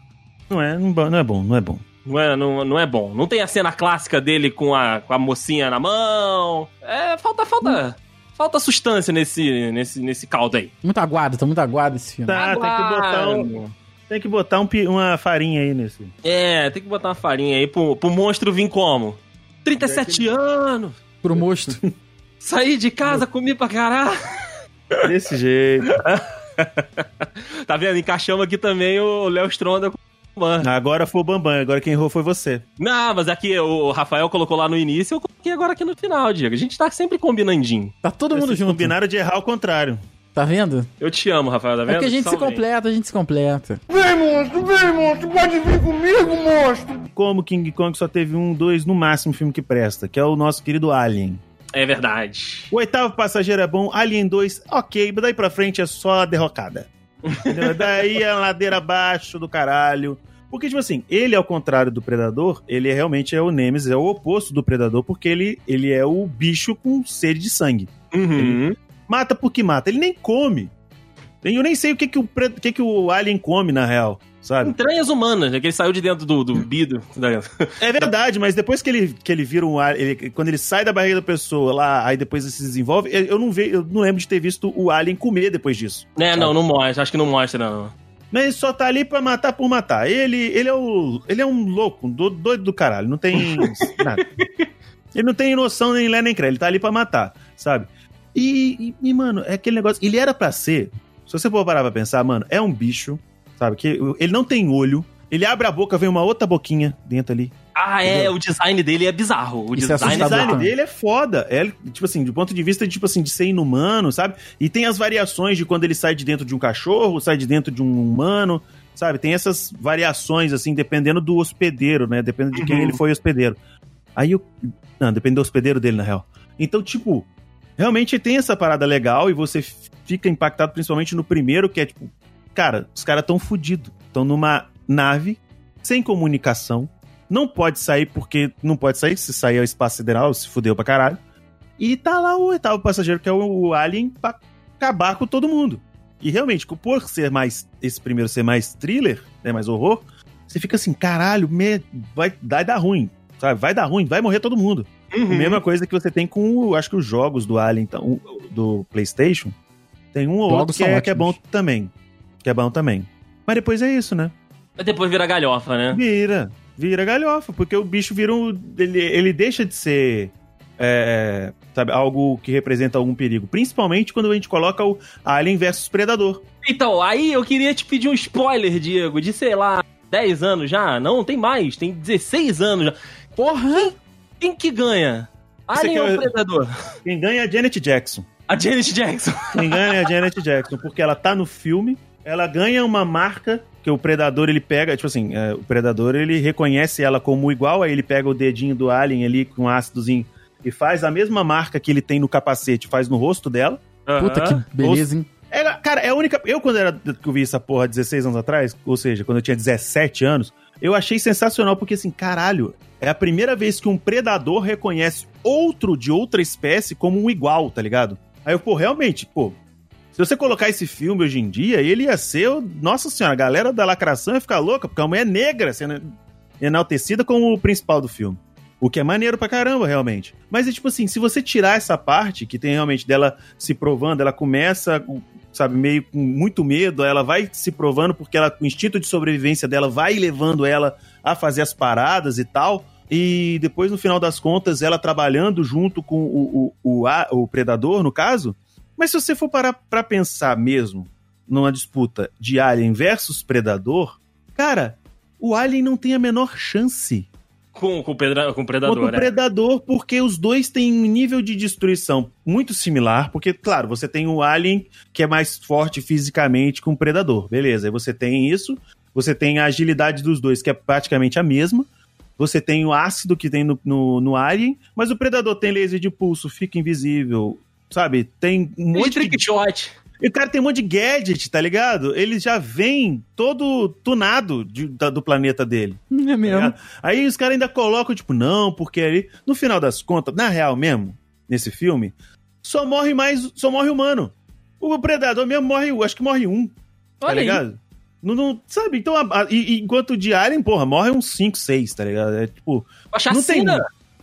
Não é, não, não é bom, não é bom. Não é, não, não é bom. Não tem a cena clássica dele com a, com a mocinha na mão. É, falta, falta. Falta substância nesse, nesse, nesse caldo aí. Muito aguado, tá muito aguado esse filme. Tá, tem que botar, um, tem que botar um pi- uma farinha aí nesse. É, tem que botar uma farinha aí pro, pro monstro vir como? 37 anos! Pro monstro. (laughs) Saí de casa, comi pra caralho. Desse jeito. (laughs) Tá vendo? Encaixamos aqui também o Léo Stronda Bambam. Agora foi o Bambam, agora quem errou foi você. Não, mas aqui o Rafael colocou lá no início, eu coloquei agora aqui no final, Diego. A gente tá sempre combinandinho. Tá todo mundo Vocês junto. combinaram de errar ao contrário. Tá vendo? Eu te amo, Rafael, tá É vendo? porque a gente se completa, a gente se completa. Vem, monstro, vem, monstro, pode vir comigo, monstro. Como King Kong só teve um, dois, no máximo filme que presta, que é o nosso querido Alien. É verdade. O oitavo passageiro é bom, Alien 2, ok, mas daí pra frente é só a derrocada. Daí é a ladeira abaixo do caralho. Porque, tipo assim, ele, ao contrário do Predador, ele é, realmente é o Nemesis, é o oposto do Predador, porque ele, ele é o bicho com sede de sangue. Uhum. Mata porque mata, ele nem come. Eu nem sei o que, que, o que, que o Alien come, na real, sabe? Entranhas humanas, né? Que ele saiu de dentro do, do bido. É verdade, mas depois que ele, que ele vira um alien, quando ele sai da barriga da pessoa lá, aí depois ele se desenvolve, eu não, ve, eu não lembro de ter visto o alien comer depois disso. É, não, não mostra. Acho que não mostra, não. Mas ele só tá ali pra matar por matar. Ele, ele, é, o, ele é um louco, um do- doido do caralho, não tem (laughs) nada. Ele não tem noção nem lé nem cré, ele tá ali pra matar, sabe? E, e, e, mano, é aquele negócio. Ele era pra ser. Se você for parar pra pensar, mano, é um bicho, sabe? Que ele não tem olho. Ele abre a boca, vem uma outra boquinha dentro ali. Ah, é, o design dele é bizarro. O Isso é O design assustador design dele é foda. É, tipo assim, do ponto de vista de, tipo assim, de ser inumano, sabe? E tem as variações de quando ele sai de dentro de um cachorro, sai de dentro de um humano, sabe? Tem essas variações, assim, dependendo do hospedeiro, né? Dependendo de quem Uhum. ele foi hospedeiro. Aí eu. Não, depende do hospedeiro dele, na real. Então, tipo, realmente tem essa parada legal e você fica impactado principalmente no primeiro, que é tipo, cara, os caras tão fudidos. Estão numa nave, sem comunicação, não pode sair porque não pode sair, se sair é o espaço sideral, se fudeu pra caralho. E tá lá o oitavo passageiro, que é o Alien, pra acabar com todo mundo. E realmente, por ser mais. Esse primeiro ser mais thriller, né? Mais horror, você fica assim, caralho, me, vai, vai dar ruim. Sabe? Vai dar ruim, vai morrer todo mundo. Uhum. Mesma coisa que você tem com, acho que os jogos do Alien, então, do PlayStation. Tem um ou Jogos outro que é, que é bom também. Que é bom também. Mas depois é isso, né? Mas depois vira galhofa, né? Vira. Vira galhofa, porque o bicho vira um. Ele, ele deixa de ser. é, sabe, algo que representa algum perigo. Principalmente quando a gente coloca o Alien versus Predador. Então, aí eu queria te pedir um spoiler, Diego, de sei lá, 10 anos já? Não, tem mais, tem 16 anos já. Porra! Quem que ganha? Alien ou Predador? Quem ganha é a Janet Jackson. A Janet Jackson. Quem ganha é a Janet Jackson, porque ela tá no filme, ela ganha uma marca que o Predador ele pega, tipo assim, é, o Predador ele reconhece ela como igual, aí ele pega o dedinho do Alien ali com ácidozinho e faz a mesma marca que ele tem no capacete, faz no rosto dela. Puta que beleza, hein? Ela, cara, é a única. Eu, quando era que eu vi essa porra 16 anos atrás, ou seja, quando eu tinha 17 anos, eu achei sensacional, porque assim, caralho, é a primeira vez que um predador reconhece outro de outra espécie como um igual, tá ligado? Aí eu, pô, realmente, pô. Se você colocar esse filme hoje em dia, ele ia ser. o- Nossa senhora, a galera da lacração ia ficar louca, porque a mulher negra sendo enaltecida como o principal do filme. O que é maneiro pra caramba, realmente. Mas é tipo assim, se você tirar essa parte, que tem realmente dela se provando, ela começa, sabe, meio com muito medo, ela vai se provando porque ela, o instinto de sobrevivência dela vai levando ela a fazer as paradas e tal. E depois, no final das contas, ela trabalhando junto com o, o, o, o predador, no caso. Mas se você for parar pra pensar mesmo numa disputa de Alien versus Predador, cara, o Alien não tem a menor chance Com, com, o pedra, com o Predador, contra o né? Predador, porque os dois têm um nível de destruição muito similar, porque, claro, você tem o Alien que é mais forte fisicamente que o Predador, beleza, aí você tem isso, você tem a agilidade dos dois, que é praticamente a mesma, você tem o ácido que tem no, no, no Alien, mas o Predador tem laser de pulso, fica invisível, sabe, tem um Monte monte de trick shot. e o cara tem um monte de gadget, tá ligado? Ele já vem todo tunado de- da- do planeta dele. É tá mesmo. ligado? Aí os caras ainda colocam, tipo, não, porque ali. No final das contas, na real mesmo, nesse filme, só morre mais. Só morre humano. O predador mesmo morre, acho que morre um. Tá Olha aí. ligado? Não, não- sabe? Então, a- a- e- enquanto de Alien, porra, morre uns 5, 6, tá ligado? É tipo. A Não tem-.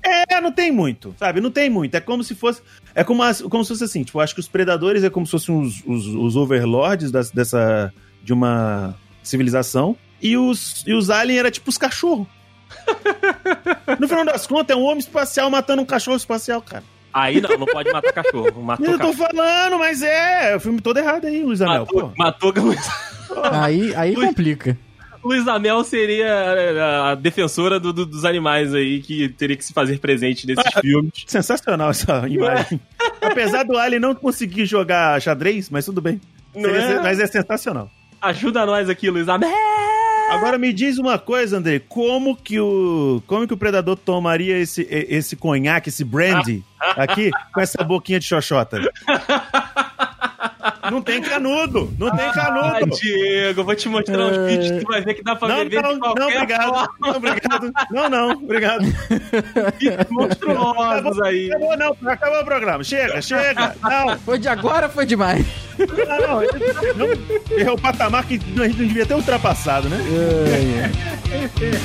É, não tem muito, sabe? Não tem muito. É como se fosse. É como, as- como se fosse assim, tipo, acho que os predadores é como se fossem os, os, os overlords das- dessa. de uma civilização. E os, e os aliens era tipo os cachorros. (laughs) no final das contas, é um homem espacial matando um cachorro espacial, cara. Aí não, não pode matar cachorro. (laughs) Matou Eu tô cachorro. falando, mas é. O filme todo errado aí, Luiz Anel. Matou, Pô. matou Luiz, Aí, aí complica. Luiz Amel seria a defensora do- do- dos animais aí que teria que se fazer presente nesses filmes. Sensacional essa imagem. (laughs) Apesar do Alien não conseguir jogar xadrez, mas tudo bem. Seria- é? Mas é sensacional. Ajuda nós aqui, Luiz Amel. Agora me diz uma coisa, André. Como que o, como que o predador tomaria esse, esse conhaque, esse brandy aqui, com essa boquinha de xoxota? (laughs) Não tem canudo! Não tem Ah, canudo! Diego, eu vou te mostrar uns vídeos que tu vai ver que dá pra Não, beber não, de não, qualquer obrigado. forma. Não, obrigado. Não, não, obrigado. monstruosos aí. Acabou, não, acabou o programa. Chega, chega. Não, Foi de agora, foi demais. não, não. não é o patamar que a gente não devia ter ultrapassado, né? Ai, (laughs) ai.